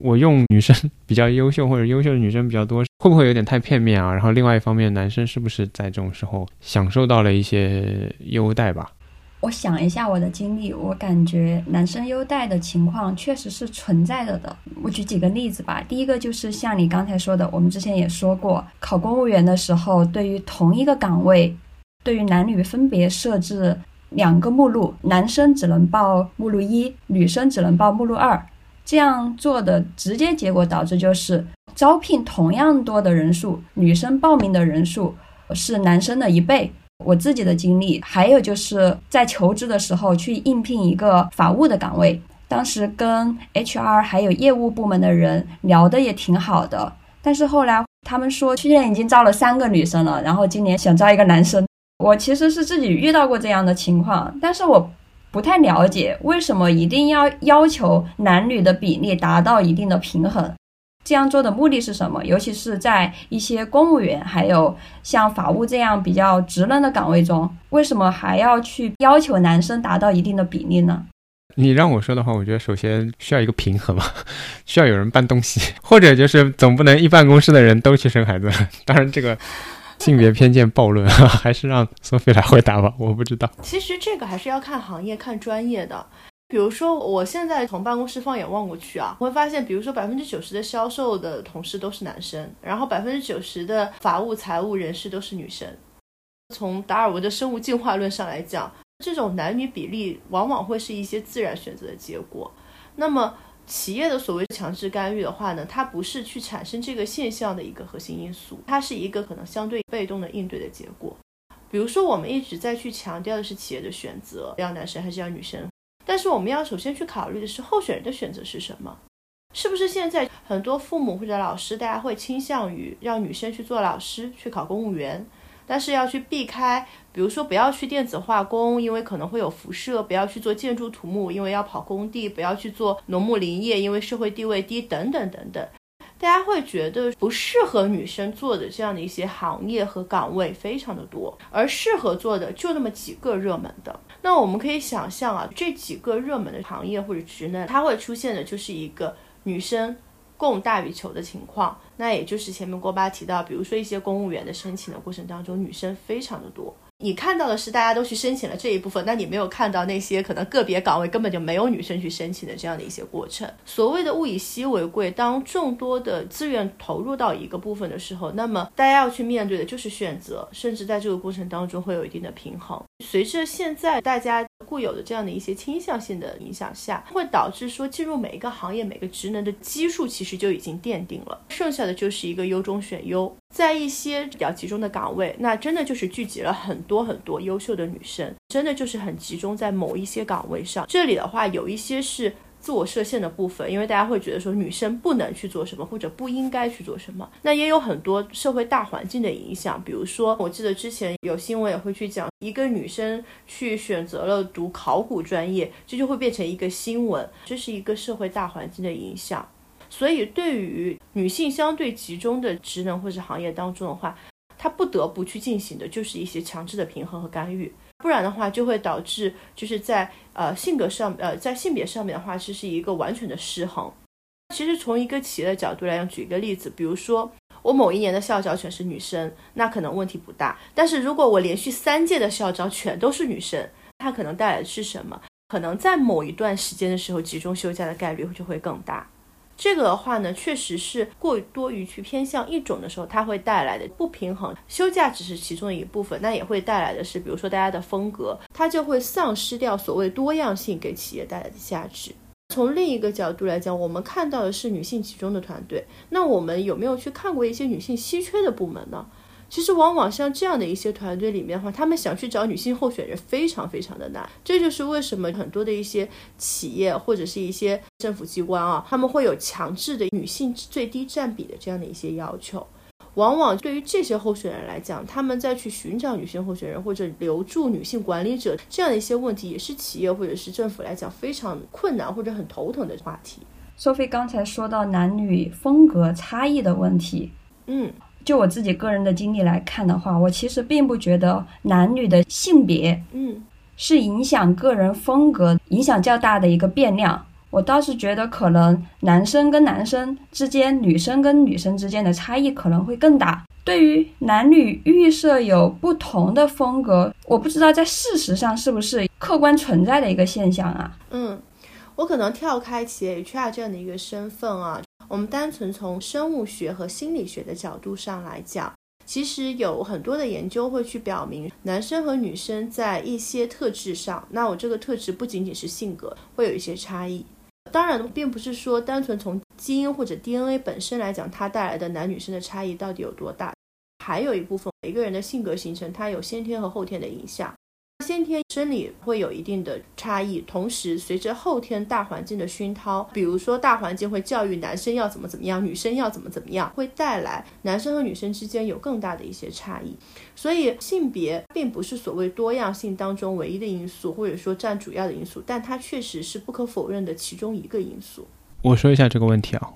我用女生 比较优秀或者优秀的女生比较多，会不会有点太片面啊？然后另外一方面，男生是不是在这种时候享受到了一些优待吧？我想一下我的经历，我感觉男生优待的情况确实是存在着的。我举几个例子吧。第一个就是像你刚才说的，我们之前也说过，考公务员的时候，对于同一个岗位，对于男女分别设置两个目录，男生只能报目录一，女生只能报目录二。这样做的直接结果导致就是招聘同样多的人数，女生报名的人数是男生的一倍。我自己的经历，还有就是在求职的时候去应聘一个法务的岗位，当时跟 HR 还有业务部门的人聊的也挺好的，但是后来他们说去年已经招了三个女生了，然后今年想招一个男生。我其实是自己遇到过这样的情况，但是我不太了解为什么一定要要求男女的比例达到一定的平衡。这样做的目的是什么？尤其是在一些公务员，还有像法务这样比较职能的岗位中，为什么还要去要求男生达到一定的比例呢？你让我说的话，我觉得首先需要一个平衡嘛，需要有人搬东西，或者就是总不能一办公室的人都去生孩子。当然，这个性别偏见暴论，还是让索菲来回答吧。我不知道，其实这个还是要看行业、看专业的。比如说，我现在从办公室放眼望过去啊，我会发现，比如说百分之九十的销售的同事都是男生，然后百分之九十的法务、财务人士都是女生。从达尔文的生物进化论上来讲，这种男女比例往往会是一些自然选择的结果。那么，企业的所谓强制干预的话呢，它不是去产生这个现象的一个核心因素，它是一个可能相对被动的应对的结果。比如说，我们一直在去强调的是企业的选择，要男生还是要女生。但是我们要首先去考虑的是候选人的选择是什么？是不是现在很多父母或者老师，大家会倾向于让女生去做老师，去考公务员，但是要去避开，比如说不要去电子化工，因为可能会有辐射；不要去做建筑土木，因为要跑工地；不要去做农牧林业，因为社会地位低，等等等等。大家会觉得不适合女生做的这样的一些行业和岗位非常的多，而适合做的就那么几个热门的。那我们可以想象啊，这几个热门的行业或者职能，它会出现的就是一个女生供大于求的情况。那也就是前面郭巴提到，比如说一些公务员的申请的过程当中，女生非常的多。你看到的是大家都去申请了这一部分，那你没有看到那些可能个别岗位根本就没有女生去申请的这样的一些过程。所谓的物以稀为贵，当众多的资源投入到一个部分的时候，那么大家要去面对的就是选择，甚至在这个过程当中会有一定的平衡。随着现在大家固有的这样的一些倾向性的影响下，会导致说进入每一个行业、每个职能的基数其实就已经奠定了，剩下的就是一个优中选优。在一些比较集中的岗位，那真的就是聚集了很多很多优秀的女生，真的就是很集中在某一些岗位上。这里的话，有一些是自我设限的部分，因为大家会觉得说女生不能去做什么，或者不应该去做什么。那也有很多社会大环境的影响，比如说，我记得之前有新闻也会去讲，一个女生去选择了读考古专业，这就会变成一个新闻，这是一个社会大环境的影响。所以，对于女性相对集中的职能或者行业当中的话，她不得不去进行的就是一些强制的平衡和干预，不然的话就会导致就是在呃性格上呃在性别上面的话，这是一个完全的失衡。其实从一个企业的角度来讲，举一个例子，比如说我某一年的校招全是女生，那可能问题不大。但是如果我连续三届的校招全都是女生，它可能带来的是什么？可能在某一段时间的时候集中休假的概率就会更大。这个的话呢，确实是过于多于去偏向一种的时候，它会带来的不平衡。休假只是其中的一部分，那也会带来的是，比如说大家的风格，它就会丧失掉所谓多样性给企业带来的价值。从另一个角度来讲，我们看到的是女性集中的团队，那我们有没有去看过一些女性稀缺的部门呢？其实，往往像这样的一些团队里面的话，他们想去找女性候选人非常非常的难。这就是为什么很多的一些企业或者是一些政府机关啊，他们会有强制的女性最低占比的这样的一些要求。往往对于这些候选人来讲，他们在去寻找女性候选人或者留住女性管理者这样的一些问题，也是企业或者是政府来讲非常困难或者很头疼的话题。Sophie 刚才说到男女风格差异的问题，嗯。就我自己个人的经历来看的话，我其实并不觉得男女的性别，嗯，是影响个人风格影响较大的一个变量。我倒是觉得，可能男生跟男生之间、女生跟女生之间的差异可能会更大。对于男女预设有不同的风格，我不知道在事实上是不是客观存在的一个现象啊？嗯，我可能跳开企业 HR 这样的一个身份啊，我们单纯从生物学和心理学的角度上来讲，其实有很多的研究会去表明，男生和女生在一些特质上，那我这个特质不仅仅是性格，会有一些差异。当然，并不是说单纯从基因或者 DNA 本身来讲，它带来的男女生的差异到底有多大。还有一部分，每个人的性格形成，它有先天和后天的影响。先天生理会有一定的差异，同时随着后天大环境的熏陶，比如说大环境会教育男生要怎么怎么样，女生要怎么怎么样，会带来男生和女生之间有更大的一些差异。所以性别并不是所谓多样性当中唯一的因素，或者说占主要的因素，但它确实是不可否认的其中一个因素。我说一下这个问题啊。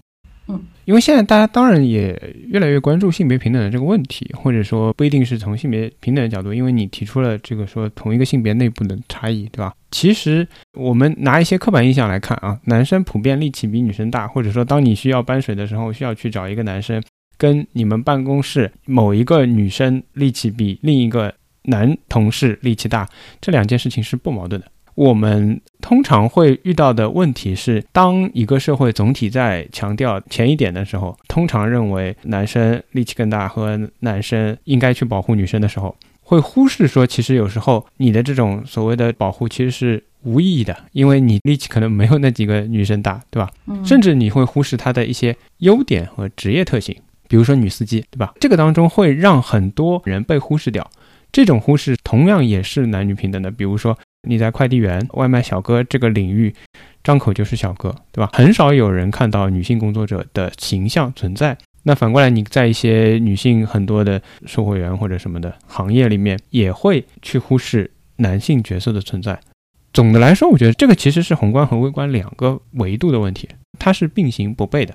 嗯，因为现在大家当然也越来越关注性别平等的这个问题，或者说不一定是从性别平等的角度，因为你提出了这个说同一个性别内部的差异，对吧？其实我们拿一些刻板印象来看啊，男生普遍力气比女生大，或者说当你需要搬水的时候需要去找一个男生，跟你们办公室某一个女生力气比另一个男同事力气大，这两件事情是不矛盾的。我们通常会遇到的问题是，当一个社会总体在强调前一点的时候，通常认为男生力气更大和男生应该去保护女生的时候，会忽视说，其实有时候你的这种所谓的保护其实是无意义的，因为你力气可能没有那几个女生大，对吧？嗯甚至你会忽视她的一些优点和职业特性，比如说女司机，对吧？这个当中会让很多人被忽视掉。这种忽视同样也是男女平等的，比如说你在快递员、外卖小哥这个领域，张口就是小哥，对吧？很少有人看到女性工作者的形象存在。那反过来，你在一些女性很多的售货员或者什么的行业里面，也会去忽视男性角色的存在。总的来说，我觉得这个其实是宏观和微观两个维度的问题，它是并行不悖的。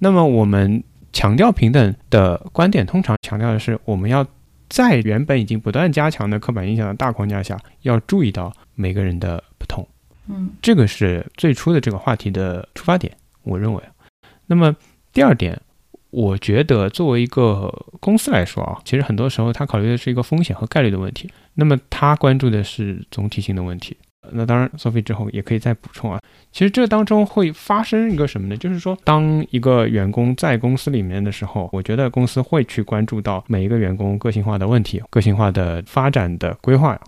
那么我们强调平等的观点，通常强调的是我们要在原本已经不断加强的刻板印象的大框架下，要注意到每个人的不同。嗯这个是最初的这个话题的出发点，我认为。那么第二点，我觉得作为一个公司来说啊，其实很多时候它考虑的是一个风险和概率的问题，那么它关注的是总体性的问题。那当然，Sophie 之后也可以再补充啊。其实这当中会发生一个什么呢？就是说，当一个员工在公司里面的时候，我觉得公司会去关注到每一个员工个性化的问题、个性化的发展的规划。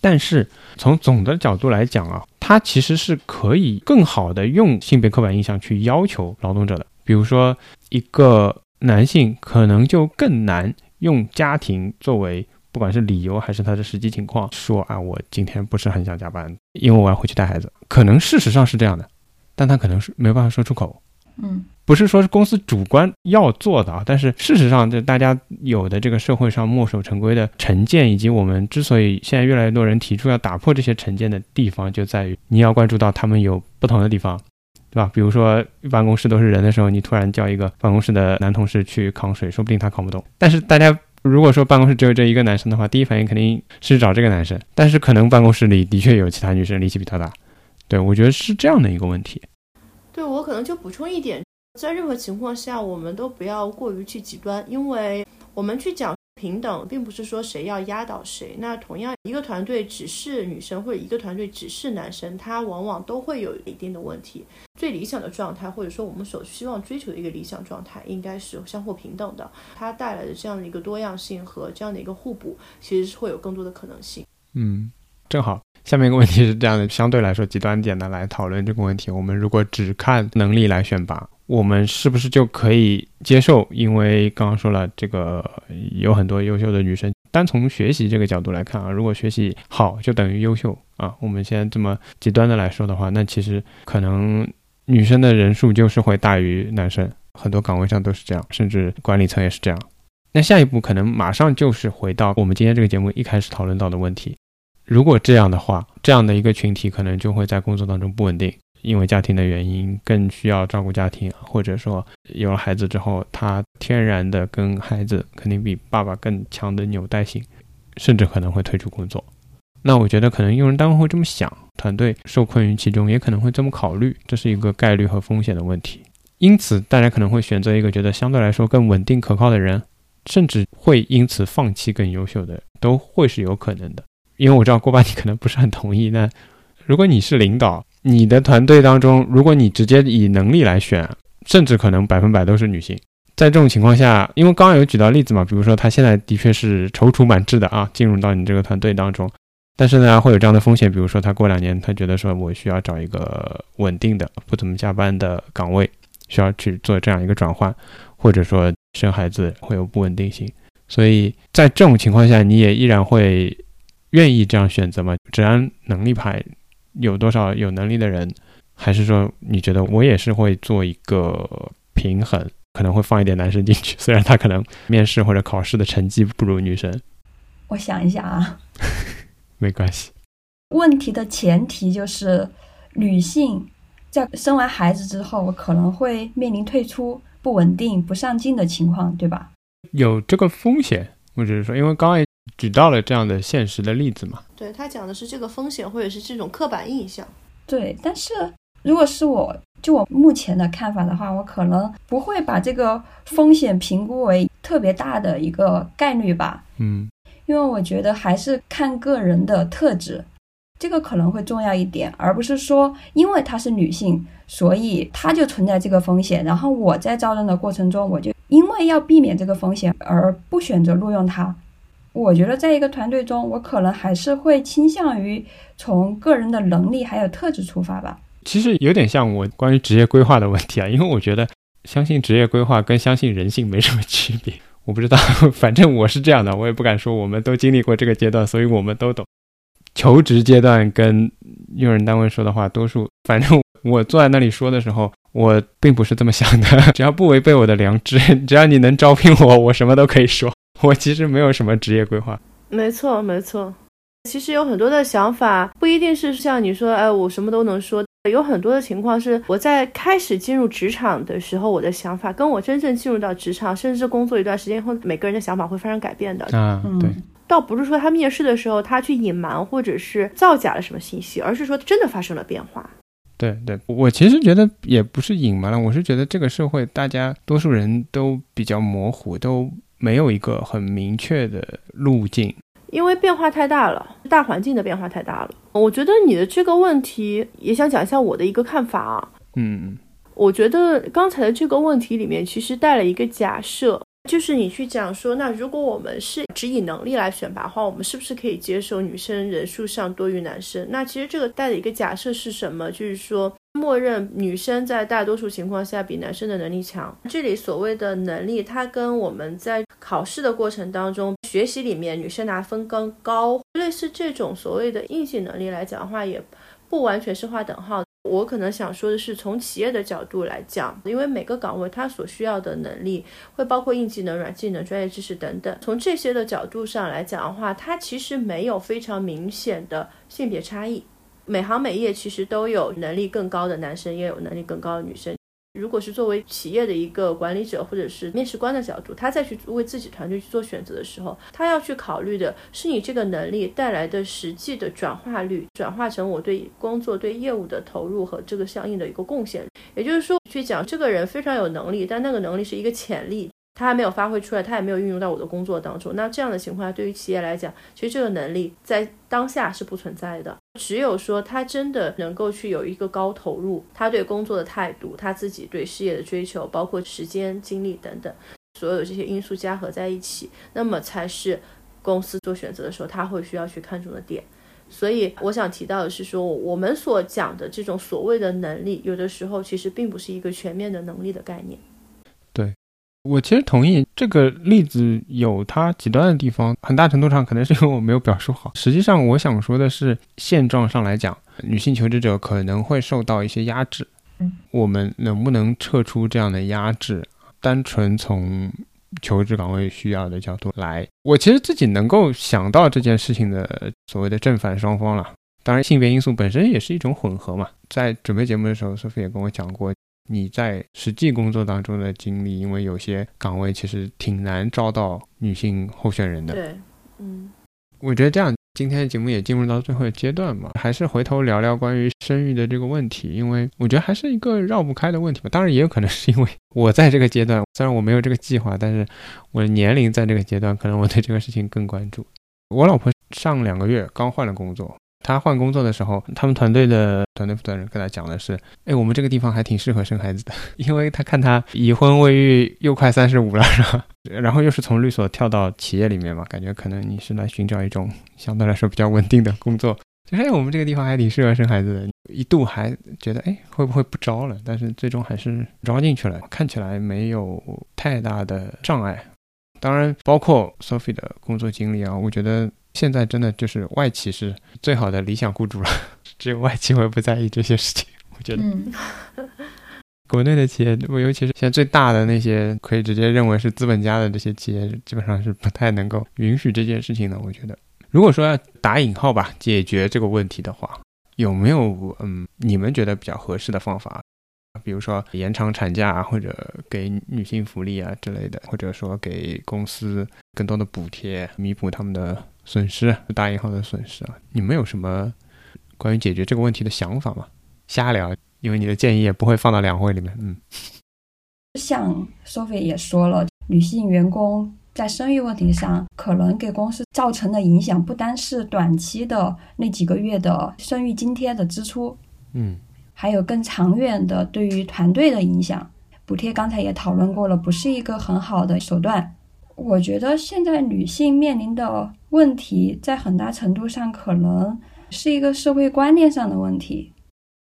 但是从总的角度来讲啊，它其实是可以更好的用性别刻板印象去要求劳动者的。比如说，一个男性可能就更难用家庭作为不管是理由还是他的实际情况，说啊，我今天不是很想加班，因为我要回去带孩子。可能事实上是这样的，但他可能是没办法说出口。嗯不是说是公司主观要做的啊，但是事实上，就大家有的这个社会上墨守成规的成见，以及我们之所以现在越来越多人提出要打破这些成见的地方，就在于你要关注到他们有不同的地方，对吧？比如说办公室都是人的时候，你突然叫一个办公室的男同事去扛水，说不定他扛不动。但是大家如果说办公室只有这一个男生的话，第一反应肯定是找这个男生，但是可能办公室里的确有其他女生力气比他大，对我觉得是这样的一个问题。对我可能就补充一点，在任何情况下，我们都不要过于去极端，因为我们去讲平等，并不是说谁要压倒谁。那同样，一个团队只是女生或者一个团队只是男生，他往往都会有一定的问题。最理想的状态，或者说我们所希望追求的一个理想状态，应该是相互平等的。它带来的这样的一个多样性和这样的一个互补，其实是会有更多的可能性。嗯，正好，下面一个问题是这样的，相对来说极端点的来讨论这个问题。我们如果只看能力来选拔，我们是不是就可以接受？因为刚刚说了，这个有很多优秀的女生，单从学习这个角度来看啊，如果学习好就等于优秀啊，我们现在这么极端的来说的话，那其实可能女生的人数就是会大于男生，很多岗位上都是这样，甚至管理层也是这样。那下一步可能马上就是回到我们今天这个节目一开始讨论到的问题。如果这样的话，这样的一个群体可能就会在工作当中不稳定，因为家庭的原因更需要照顾家庭，或者说有了孩子之后，他天然的跟孩子肯定比爸爸更强的纽带性，甚至可能会退出工作。那我觉得可能用人单位会这么想，团队受困于其中，也可能会这么考虑，这是一个概率和风险的问题。因此，大家可能会选择一个觉得相对来说更稳定可靠的人，甚至会因此放弃更优秀的，都会是有可能的。因为我知道郭爸你可能不是很同意。那如果你是领导，你的团队当中，如果你直接以能力来选，甚至可能百分百都是女性。在这种情况下，因为刚刚有举到例子嘛，比如说他现在的确是踌躇满志的啊，进入到你这个团队当中，但是呢会有这样的风险，比如说他过两年他觉得说我需要找一个稳定的、不怎么加班的岗位，需要去做这样一个转换，或者说生孩子会有不稳定性，所以在这种情况下，你也依然会愿意这样选择吗？只按能力排，有多少有能力的人，还是说你觉得我也是会做一个平衡？可能会放一点男生进去，虽然他可能面试或者考试的成绩不如女生。我想一下啊，没关系。问题的前提就是女性在生完孩子之后可能会面临退出、不稳定、不上进的情况，对吧？有这个风险，我只是说，因为刚举到了这样的现实的例子嘛。对他讲的是这个风险，或者是这种刻板印象。对，但是如果是我。就我目前的看法的话，我可能不会把这个风险评估为特别大的一个概率吧。嗯，因为我觉得还是看个人的特质，这个可能会重要一点，而不是说因为她是女性，所以她就存在这个风险。然后我在招人的过程中，我就因为要避免这个风险而不选择录用她。我觉得在一个团队中，我可能还是会倾向于从个人的能力还有特质出发吧。其实有点像我关于职业规划的问题啊，因为我觉得相信职业规划跟相信人性没什么区别。我不知道，反正我是这样的，我也不敢说我们都经历过这个阶段，所以我们都懂。求职阶段跟用人单位说的话，多数反正我坐在那里说的时候，我并不是这么想的。只要不违背我的良知，只要你能招聘我，我什么都可以说。我其实没有什么职业规划。没错，没错。其实有很多的想法，不一定是像你说，哎，我什么都能说。有很多的情况是我在开始进入职场的时候，我的想法跟我真正进入到职场，甚至工作一段时间后，每个人的想法会发生改变的。啊，对，倒不是说他面试的时候他去隐瞒或者是造假了什么信息，而是说真的发生了变化。对对，我其实觉得也不是隐瞒了，我是觉得这个社会大家多数人都比较模糊，都没有一个很明确的路径。因为变化太大了，大环境的变化太大了。我觉得你的这个问题也想讲一下我的一个看法啊。嗯，我觉得刚才的这个问题里面其实带了一个假设，就是你去讲说，那如果我们是只以能力来选拔的话，我们是不是可以接受女生人数上多于男生？那其实这个带的一个假设是什么？就是说。默认女生在大多数情况下比男生的能力强。这里所谓的能力，它跟我们在考试的过程当中学习里面女生拿分更高，类似这种所谓的硬性能力来讲的话，也不完全是划等号。我可能想说的是，从企业的角度来讲，因为每个岗位它所需要的能力会包括硬技能、软技能、专业知识等等。从这些的角度上来讲的话，它其实没有非常明显的性别差异。每行每业其实都有能力更高的男生，也有能力更高的女生。如果是作为企业的一个管理者或者是面试官的角度，他再去为自己团队去做选择的时候，他要去考虑的是你这个能力带来的实际的转化率，转化成我对工作、对业务的投入和这个相应的一个贡献。也就是说，去讲这个人非常有能力，但那个能力是一个潜力。他还没有发挥出来，他也没有运用到我的工作当中。那这样的情况下，对于企业来讲，其实这个能力在当下是不存在的。只有说他真的能够去有一个高投入，他对工作的态度，他自己对事业的追求，包括时间、精力等等，所有这些因素加合在一起，那么才是公司做选择的时候他会需要去看重的点。所以我想提到的是说，我们所讲的这种所谓的能力，有的时候其实并不是一个全面的能力的概念。我其实同意这个例子有它极端的地方，很大程度上可能是因为我没有表述好。实际上，我想说的是，现状上来讲，女性求职者可能会受到一些压制。嗯，我们能不能撤出这样的压制？单纯从求职岗位需要的角度来，我其实自己能够想到这件事情的所谓的正反双方了。当然，性别因素本身也是一种混合嘛。在准备节目的时候，苏菲也跟我讲过。你在实际工作当中的经历，因为有些岗位其实挺难招到女性候选人的。对，嗯，我觉得这样今天的节目也进入到最后的阶段嘛，还是回头聊聊关于生育的这个问题，因为我觉得还是一个绕不开的问题吧。当然，也有可能是因为我在这个阶段，虽然我没有这个计划，但是我的年龄在这个阶段，可能我对这个事情更关注。我老婆上两个月刚换了工作。他换工作的时候，他们团队的团队负责人跟他讲的是：“哎，我们这个地方还挺适合生孩子的，因为他看他已婚未育，又快三十五了，是吧？然后又是从律所跳到企业里面嘛，感觉可能你是来寻找一种相对来说比较稳定的工作。就哎，我们这个地方还挺适合生孩子的，一度还觉得哎会不会不招了？但是最终还是招进去了，看起来没有太大的障碍。当然，包括 Sophie 的工作经历啊，我觉得。”现在真的就是外企是最好的理想雇主了，只有外企会不在意这些事情。我觉得，国内的企业，尤其是现在最大的那些可以直接认为是资本家的这些企业，基本上是不太能够允许这件事情的。我觉得，如果说要打引号吧，解决这个问题的话，有没有嗯你们觉得比较合适的方法？比如说延长产假，或者给女性福利啊之类的，或者说给公司更多的补贴，弥补他们的。损失，大银行的损失啊！你们有什么关于解决这个问题的想法吗？瞎聊，因为你的建议也不会放到两会里面。嗯，像 Sophie 也说了，女性员工在生育问题上可能给公司造成的影响，不单是短期的那几个月的生育津贴的支出，嗯，还有更长远的对于团队的影响。补贴刚才也讨论过了，不是一个很好的手段。我觉得现在女性面临的问题，在很大程度上可能是一个社会观念上的问题。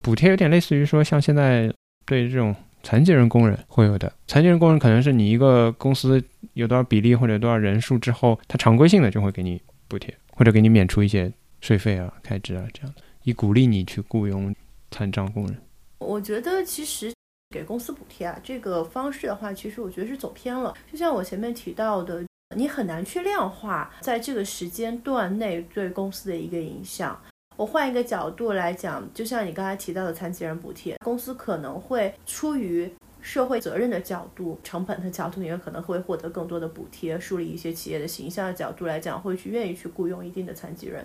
补贴有点类似于说，像现在对这种残疾人工人会有的，残疾人工人可能是你一个公司有多少比例或者多少人数之后，他常规性的就会给你补贴，或者给你免除一些税费啊、开支啊这样的，以鼓励你去雇佣残障工人。我觉得其实。给公司补贴啊，这个方式的话，其实我觉得是走偏了。就像我前面提到的，你很难去量化在这个时间段内对公司的一个影响。我换一个角度来讲，就像你刚才提到的残疾人补贴，公司可能会出于社会责任的角度、成本的角度，也可能会获得更多的补贴，树立一些企业的形象的角度来讲，会去愿意去雇佣一定的残疾人。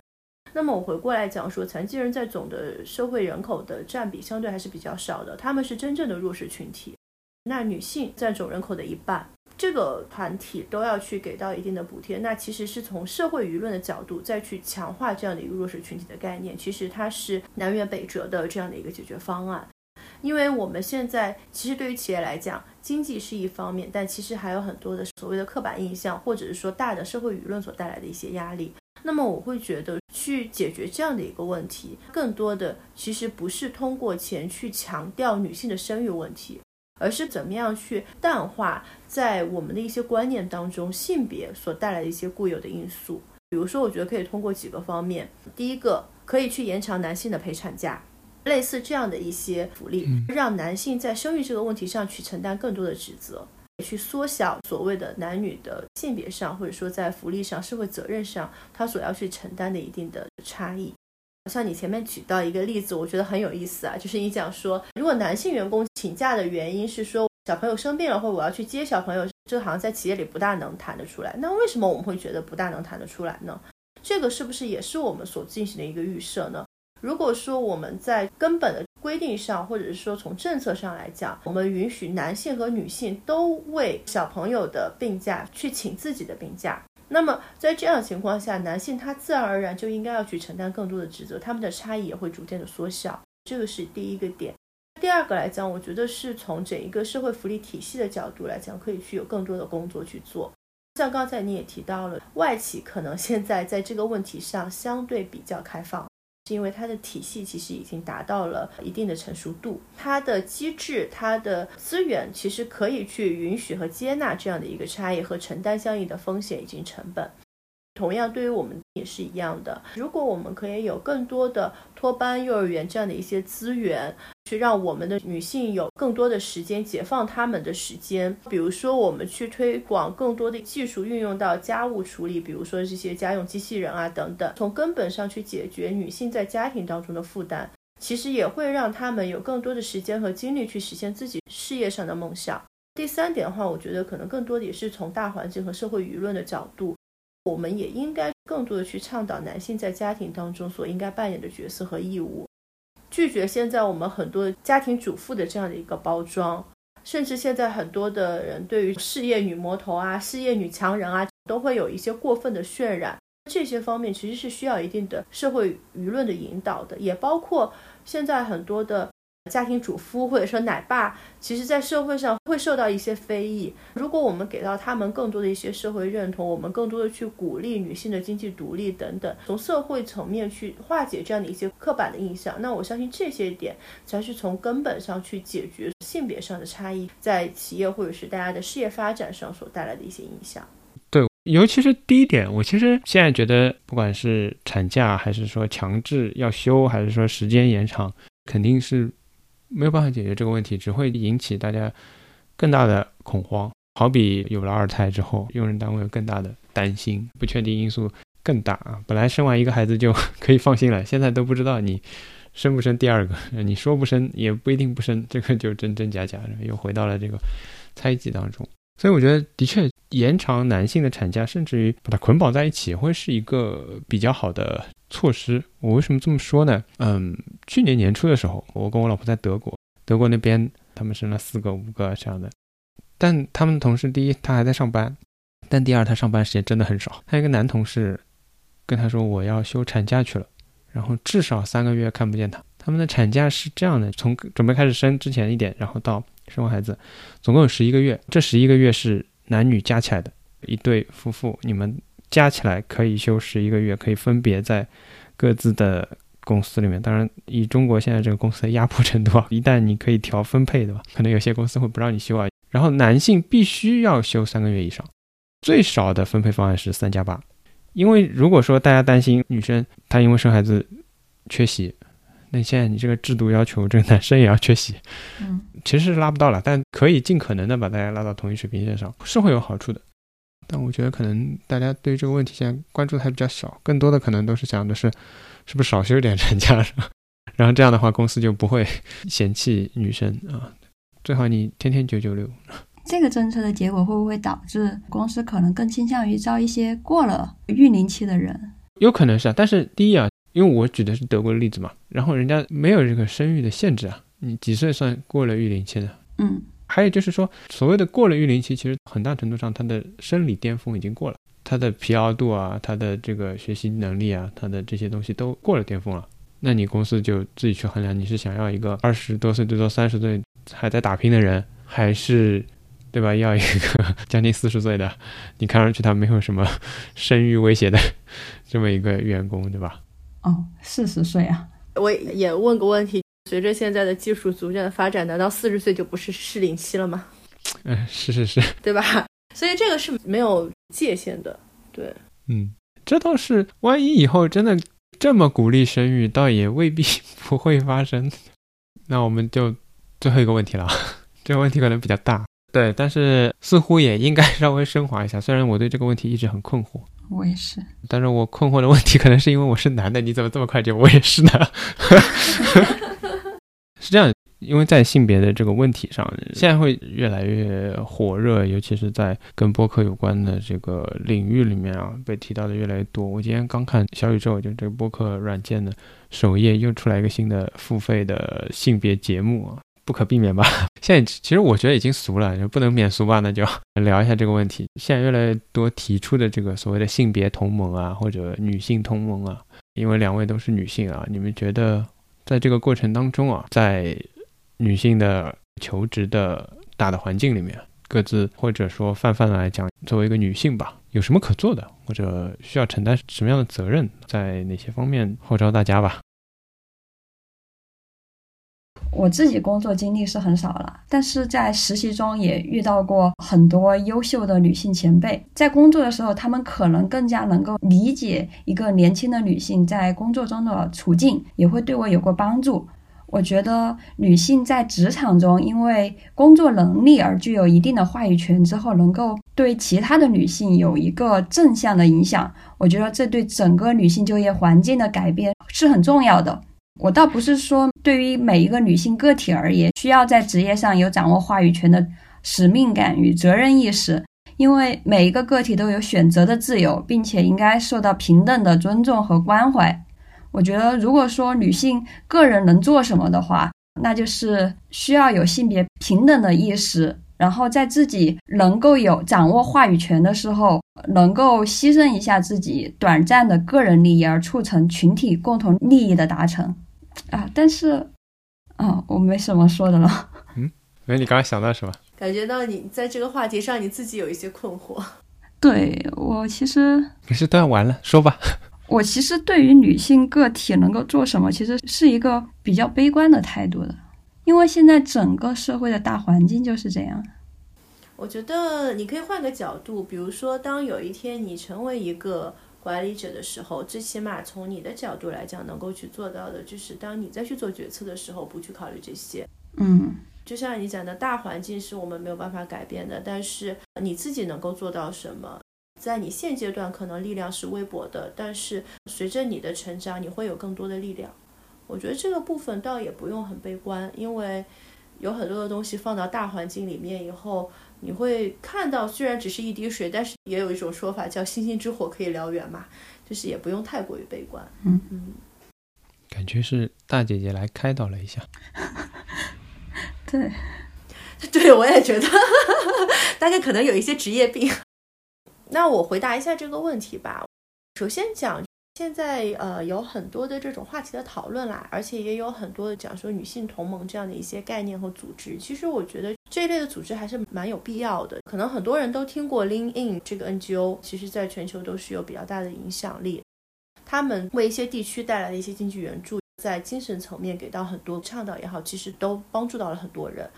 那么我回过来讲说，残疾人在总的社会人口的占比相对还是比较少的，他们是真正的弱势群体。那女性占总人口的一半，这个团体都要去给到一定的补贴，那其实是从社会舆论的角度再去强化这样的一个弱势群体的概念，其实它是南辕北辙的这样的一个解决方案。因为我们现在其实对于企业来讲，经济是一方面，但其实还有很多的所谓的刻板印象，或者是说大的社会舆论所带来的一些压力。那么我会觉得去解决这样的一个问题，更多的其实不是通过钱去强调女性的生育问题，而是怎么样去淡化在我们的一些观念当中性别所带来的一些固有的因素。比如说，我觉得可以通过几个方面，第一个可以去延长男性的陪产假，类似这样的一些福利，让男性在生育这个问题上去承担更多的职责。去缩小所谓的男女的性别上，或者说在福利上、社会责任上，他所要去承担的一定的差异。像你前面举到一个例子，我觉得很有意思啊，就是你讲说，如果男性员工请假的原因是说小朋友生病了，或者我要去接小朋友，这好像在企业里不大能谈得出来。那为什么我们会觉得不大能谈得出来呢？这个是不是也是我们所进行的一个预设呢？如果说我们在根本的规定上，或者是说从政策上来讲，我们允许男性和女性都为小朋友的病假去请自己的病假，那么在这样的情况下，男性他自然而然就应该要去承担更多的职责，他们的差异也会逐渐的缩小。这个是第一个点。第二个来讲，我觉得是从整一个社会福利体系的角度来讲，可以去有更多的工作去做。像刚才你也提到了，外企可能现在在这个问题上相对比较开放。是因为它的体系其实已经达到了一定的成熟度，它的机制、它的资源其实可以去允许和接纳这样的一个差异和承担相应的风险以及成本。同样，对于我们也是一样的。如果我们可以有更多的托班、幼儿园这样的一些资源，去让我们的女性有更多的时间，解放她们的时间。比如说，我们去推广更多的技术运用到家务处理，比如说这些家用机器人啊等等，从根本上去解决女性在家庭当中的负担，其实也会让她们有更多的时间和精力去实现自己事业上的梦想。第三点的话，我觉得可能更多的也是从大环境和社会舆论的角度。我们也应该更多的去倡导男性在家庭当中所应该扮演的角色和义务，拒绝现在我们很多家庭主妇的这样的一个包装，甚至现在很多的人对于事业女魔头啊、事业女强人啊，都会有一些过分的渲染。这些方面其实是需要一定的社会舆论的引导的，也包括现在很多的。家庭主妇或者说奶爸，其实，在社会上会受到一些非议。如果我们给到他们更多的一些社会认同，我们更多的去鼓励女性的经济独立等等，从社会层面去化解这样的一些刻板的印象，那我相信这些点才是从根本上去解决性别上的差异，在企业或者是大家的事业发展上所带来的一些影响。对，尤其是第一点，我其实现在觉得，不管是产假，还是说强制要休，还是说时间延长，肯定是。没有办法解决这个问题，只会引起大家更大的恐慌。好比有了二胎之后，用人单位有更大的担心，不确定因素更大啊。本来生完一个孩子就可以放心了，现在都不知道你生不生第二个。你说不生也不一定不生，这个就真真假假，又回到了这个猜忌当中。所以我觉得，的确延长男性的产假，甚至于把它捆绑在一起，会是一个比较好的。措施，我为什么这么说呢？嗯，去年年初的时候，我跟我老婆在德国，德国那边他们生了四个、五个这样的，但他们的同事，第一他还在上班，但第二他上班时间真的很少。他一个男同事跟他说我要休产假去了，然后至少三个月看不见他。他们的产假是这样的，从准备开始生之前一点，然后到生完孩子，总共有十一个月。这十一个月是男女加起来的，一对夫妇你们。加起来可以休十一个月，可以分别在各自的公司里面。当然，以中国现在这个公司的压迫程度啊，一旦你可以调分配，对吧？可能有些公司会不让你休啊。然后男性必须要休三个月以上，最少的分配方案是三加八。因为如果说大家担心女生她因为生孩子缺席，那现在你这个制度要求这个男生也要缺席，嗯，其实是拉不到了，但可以尽可能的把大家拉到同一水平线上，是会有好处的。但我觉得可能大家对这个问题现在关注的还比较少，更多的可能都是想的是，是不是少休点产假，然后这样的话公司就不会 嫌弃女生啊，最好你天天九九六。这个政策的结果会不会导致公司可能更倾向于招一些过了育龄期的人？有可能是啊，但是第一啊，因为我举的是德国的例子嘛，然后人家没有这个生育的限制啊，你几岁算过了育龄期呢？嗯。还有就是说，所谓的过了育龄期，其实很大程度上，他的生理巅峰已经过了，他的疲劳度啊，他的这个学习能力啊，他的这些东西都过了巅峰了。那你公司就自己去衡量，你是想要一个二十多岁最多三十岁还在打拼的人，还是，对吧？要一个 将近四十岁的，你看上去他没有什么生育威胁的这么一个员工，对吧？哦，四十岁啊！我也问个问题。随着现在的技术逐渐的发展，难道四十岁就不是适龄期了吗？嗯，是是是，对吧？所以这个是没有界限的。对，嗯，这倒是，万一以后真的这么鼓励生育，倒也未必 不会发生。那我们就最后一个问题了，这个问题可能比较大，对，但是似乎也应该 稍微升华一下。虽然我对这个问题一直很困惑，我也是，但是我困惑的问题可能是因为我是男的，你怎么这么快就我也是呢？是这样，因为在性别的这个问题上，现在会越来越火热，尤其是在跟播客有关的这个领域里面啊，被提到的越来越多。我今天刚看小宇宙，就这个播客软件的首页又出来一个新的付费的性别节目啊，不可避免吧？现在其实我觉得已经俗了，就不能免俗吧？那就聊一下这个问题。现在越来越多提出的这个所谓的性别同盟啊，或者女性同盟啊，因为两位都是女性啊，你们觉得？在这个过程当中啊，在女性的求职的大的环境里面，各自或者说泛泛来讲，作为一个女性吧，有什么可做的，或者需要承担什么样的责任，在哪些方面号召大家吧？我自己工作经历是很少了，但是在实习中也遇到过很多优秀的女性前辈。在工作的时候，她们可能更加能够理解一个年轻的女性在工作中的处境，也会对我有过帮助。我觉得女性在职场中因为工作能力而具有一定的话语权之后，能够对其他的女性有一个正向的影响。我觉得这对整个女性就业环境的改变是很重要的。我倒不是说对于每一个女性个体而言，需要在职业上有掌握话语权的使命感与责任意识，因为每一个个体都有选择的自由，并且应该受到平等的尊重和关怀。我觉得，如果说女性个人能做什么的话，那就是需要有性别平等的意识，然后在自己能够有掌握话语权的时候，能够牺牲一下自己短暂的个人利益，而促成群体共同利益的达成。啊，但是，啊，我没什么说的了。嗯，没，你刚刚想到什么？感觉到你在这个话题上你自己有一些困惑。对我其实没事，都要完了，说吧。我其实对于女性个体能够做什么，其实是一个比较悲观的态度的，因为现在整个社会的大环境就是这样。我觉得你可以换个角度，比如说，当有一天你成为一个管理者的时候，最起码从你的角度来讲，能够去做到的，就是当你再去做决策的时候，不去考虑这些。嗯，就像你讲的，大环境是我们没有办法改变的，但是你自己能够做到什么？在你现阶段可能力量是微薄的，但是随着你的成长，你会有更多的力量。我觉得这个部分倒也不用很悲观，因为有很多的东西放到大环境里面以后，你会看到虽然只是一滴水，但是也有一种说法叫星星之火可以燎原嘛，就是也不用太过于悲观。嗯嗯，感觉是大姐姐来开导了一下。对，对我也觉得，大概可能有一些职业病。那我回答一下这个问题吧。首先讲，现在呃有很多的这种话题的讨论啦，而且也有很多的讲说女性同盟这样的一些概念和组织。其实我觉得这一类的组织还是蛮有必要的。可能很多人都听过 Lean In 这个 NGO，其实在全球都是有比较大的影响力。他们为一些地区带来的一些经济援助，在精神层面给到很多倡导也好，其实都帮助到了很多人。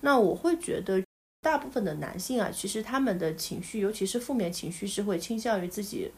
那我会觉得。大部分的男性啊，其实他们的情绪，尤其是负面情绪，是会倾向于自己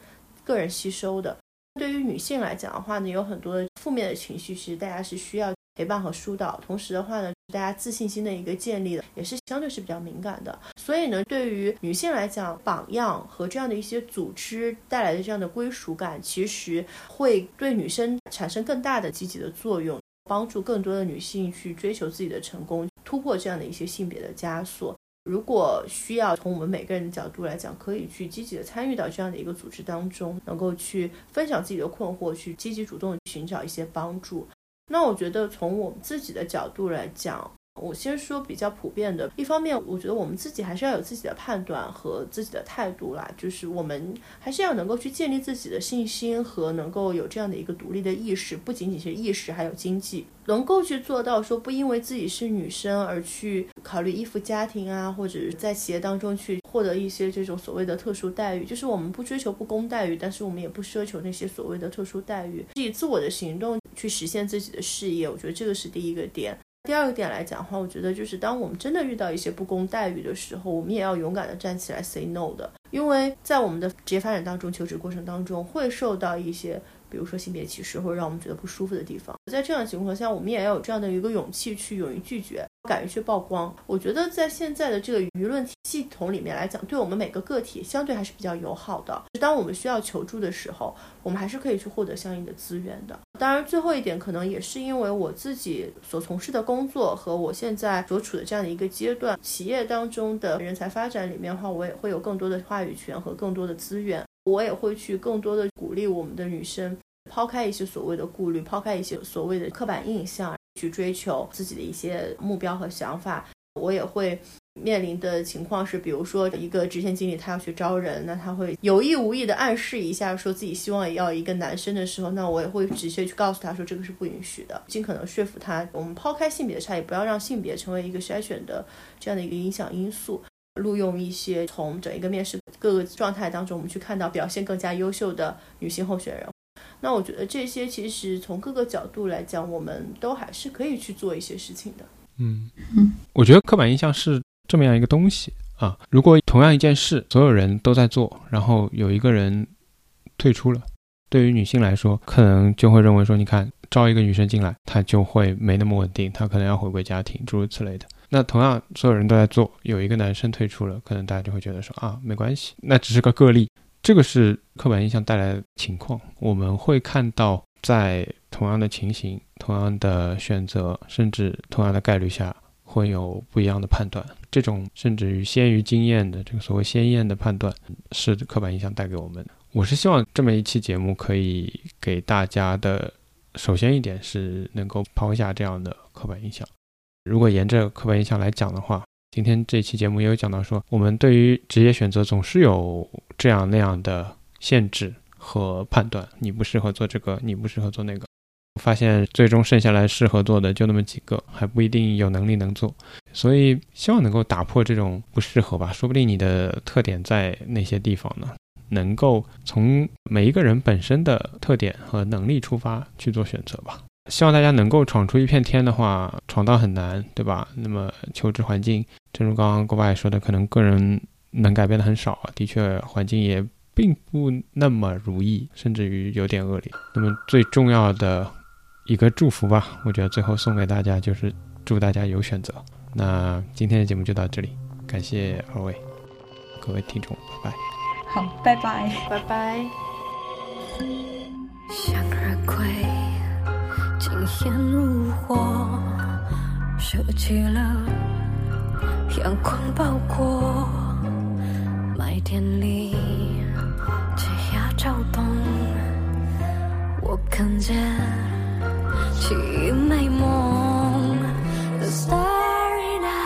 个人吸收的。对于女性来讲的话呢，有很多的负面的情绪，其实大家是需要陪伴和疏导。同时的话呢，大家自信心的一个建立的，也是相对是比较敏感的。所以呢，对于女性来讲，榜样和这样的一些组织带来的这样的归属感，其实会对女生产生更大的积极的作用，帮助更多的女性去追求自己的成功，突破这样的一些性别的枷锁。如果需要从我们每个人的角度来讲，可以去积极的参与到这样的一个组织当中，能够去分享自己的困惑，去积极主动寻找一些帮助。那我觉得从我们自己的角度来讲。我先说比较普遍的，一方面，我觉得我们自己还是要有自己的判断和自己的态度啦，就是我们还是要能够去建立自己的信心和能够有这样的一个独立的意识，不仅仅是意识，还有经济，能够去做到说不因为自己是女生而去考虑依附家庭啊，或者在企业当中去获得一些这种所谓的特殊待遇，就是我们不追求不公待遇，但是我们也不奢求那些所谓的特殊待遇，以自我的行动去实现自己的事业，我觉得这个是第一个点。第二个点来讲的话，我觉得就是当我们真的遇到一些不公待遇的时候，我们也要勇敢的站起来 say no 的，因为在我们的职业发展当中、求职过程当中会受到一些。比如说性别歧视或者让我们觉得不舒服的地方，在这样的情况下，我们也要有这样的一个勇气去勇于拒绝，敢于去曝光。我觉得在现在的这个舆论系统里面来讲，对我们每个个体相对还是比较友好的。当我们需要求助的时候，我们还是可以去获得相应的资源的。当然，最后一点可能也是因为我自己所从事的工作和我现在所处的这样的一个阶段，企业当中的人才发展里面的话，我也会有更多的话语权和更多的资源。我也会去更多的鼓励我们的女生，抛开一些所谓的顾虑，抛开一些所谓的刻板印象，去追求自己的一些目标和想法。我也会面临的情况是，比如说一个直线经理他要去招人，那他会有意无意的暗示一下，说自己希望要一个男生的时候，那我也会直接去告诉他说这个是不允许的，尽可能说服他。我们抛开性别的差异，不要让性别成为一个筛选的这样的一个影响因素。录用一些从整一个面试各个状态当中，我们去看到表现更加优秀的女性候选人。那我觉得这些其实从各个角度来讲，我们都还是可以去做一些事情的。嗯嗯，我觉得刻板印象是这么样一个东西啊。如果同样一件事，所有人都在做，然后有一个人退出了，对于女性来说，可能就会认为说，你看招一个女生进来，她就会没那么稳定，她可能要回归家庭，诸如此类的。那同样，所有人都在做，有一个男生退出了，可能大家就会觉得说啊，没关系，那只是个个例。这个是刻板印象带来的情况。我们会看到，在同样的情形、同样的选择，甚至同样的概率下，会有不一样的判断。这种甚至于先于经验的这个所谓先验的判断，是刻板印象带给我们的。我是希望这么一期节目可以给大家的，首先一点是能够抛下这样的刻板印象。如果沿着刻板印象来讲的话，今天这期节目也有讲到说，我们对于职业选择总是有这样那样的限制和判断，你不适合做这个，你不适合做那个。发现最终剩下来适合做的就那么几个，还不一定有能力能做，所以希望能够打破这种不适合吧。说不定你的特点在那些地方呢，能够从每一个人本身的特点和能力出发去做选择吧。希望大家能够闯出一片天的话，闯荡很难，对吧？那么求职环境，正如刚刚郭爸也说的，可能个人能改变的很少，的确环境也并不那么如意，甚至于有点恶劣。那么最重要的。一个祝福吧，我觉得最后送给大家就是祝大家有选择。那今天的节目就到这里，感谢二位各位听众，拜拜。好，拜拜，拜拜。向日葵惊艳如火，舍弃了阳光包裹，麦田里枝桠跳动，我看见。凄美梦，The Starry Night，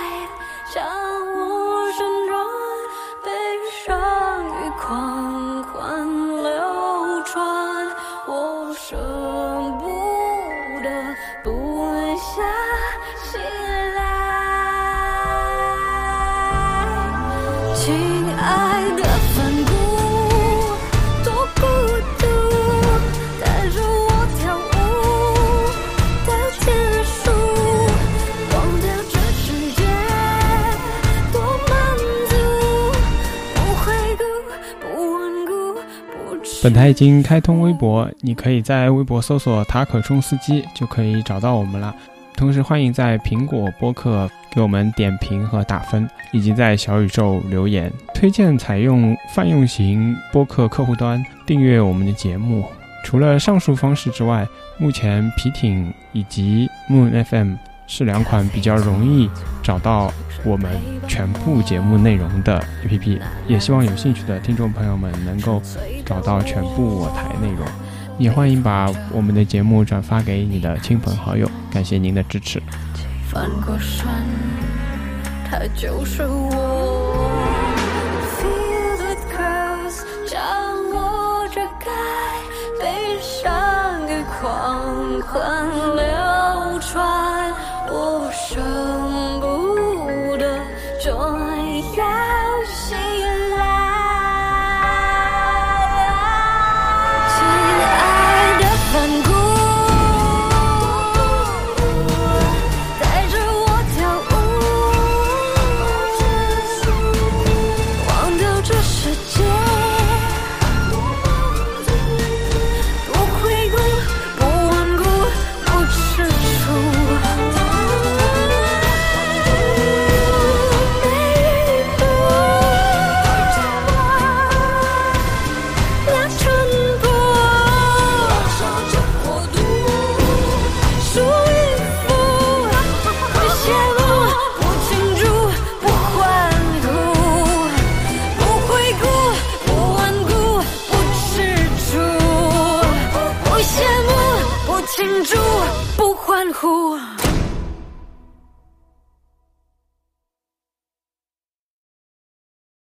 本台已经开通微博，你可以在微博搜索“塔可冲司机”就可以找到我们了。同时，欢迎在苹果播客给我们点评和打分，以及在小宇宙留言。推荐采用泛用型播客客户端订阅我们的节目。除了上述方式之外，目前皮艇以及 Moon FM 是两款比较容易找到我们全部节目内容的 APP，也希望有兴趣的听众朋友们能够找到全部我台内容。也欢迎把我们的节目转发给你的亲朋好友，感谢您的支持。翻过山，它就是我。狂欢流传，我舍不得这样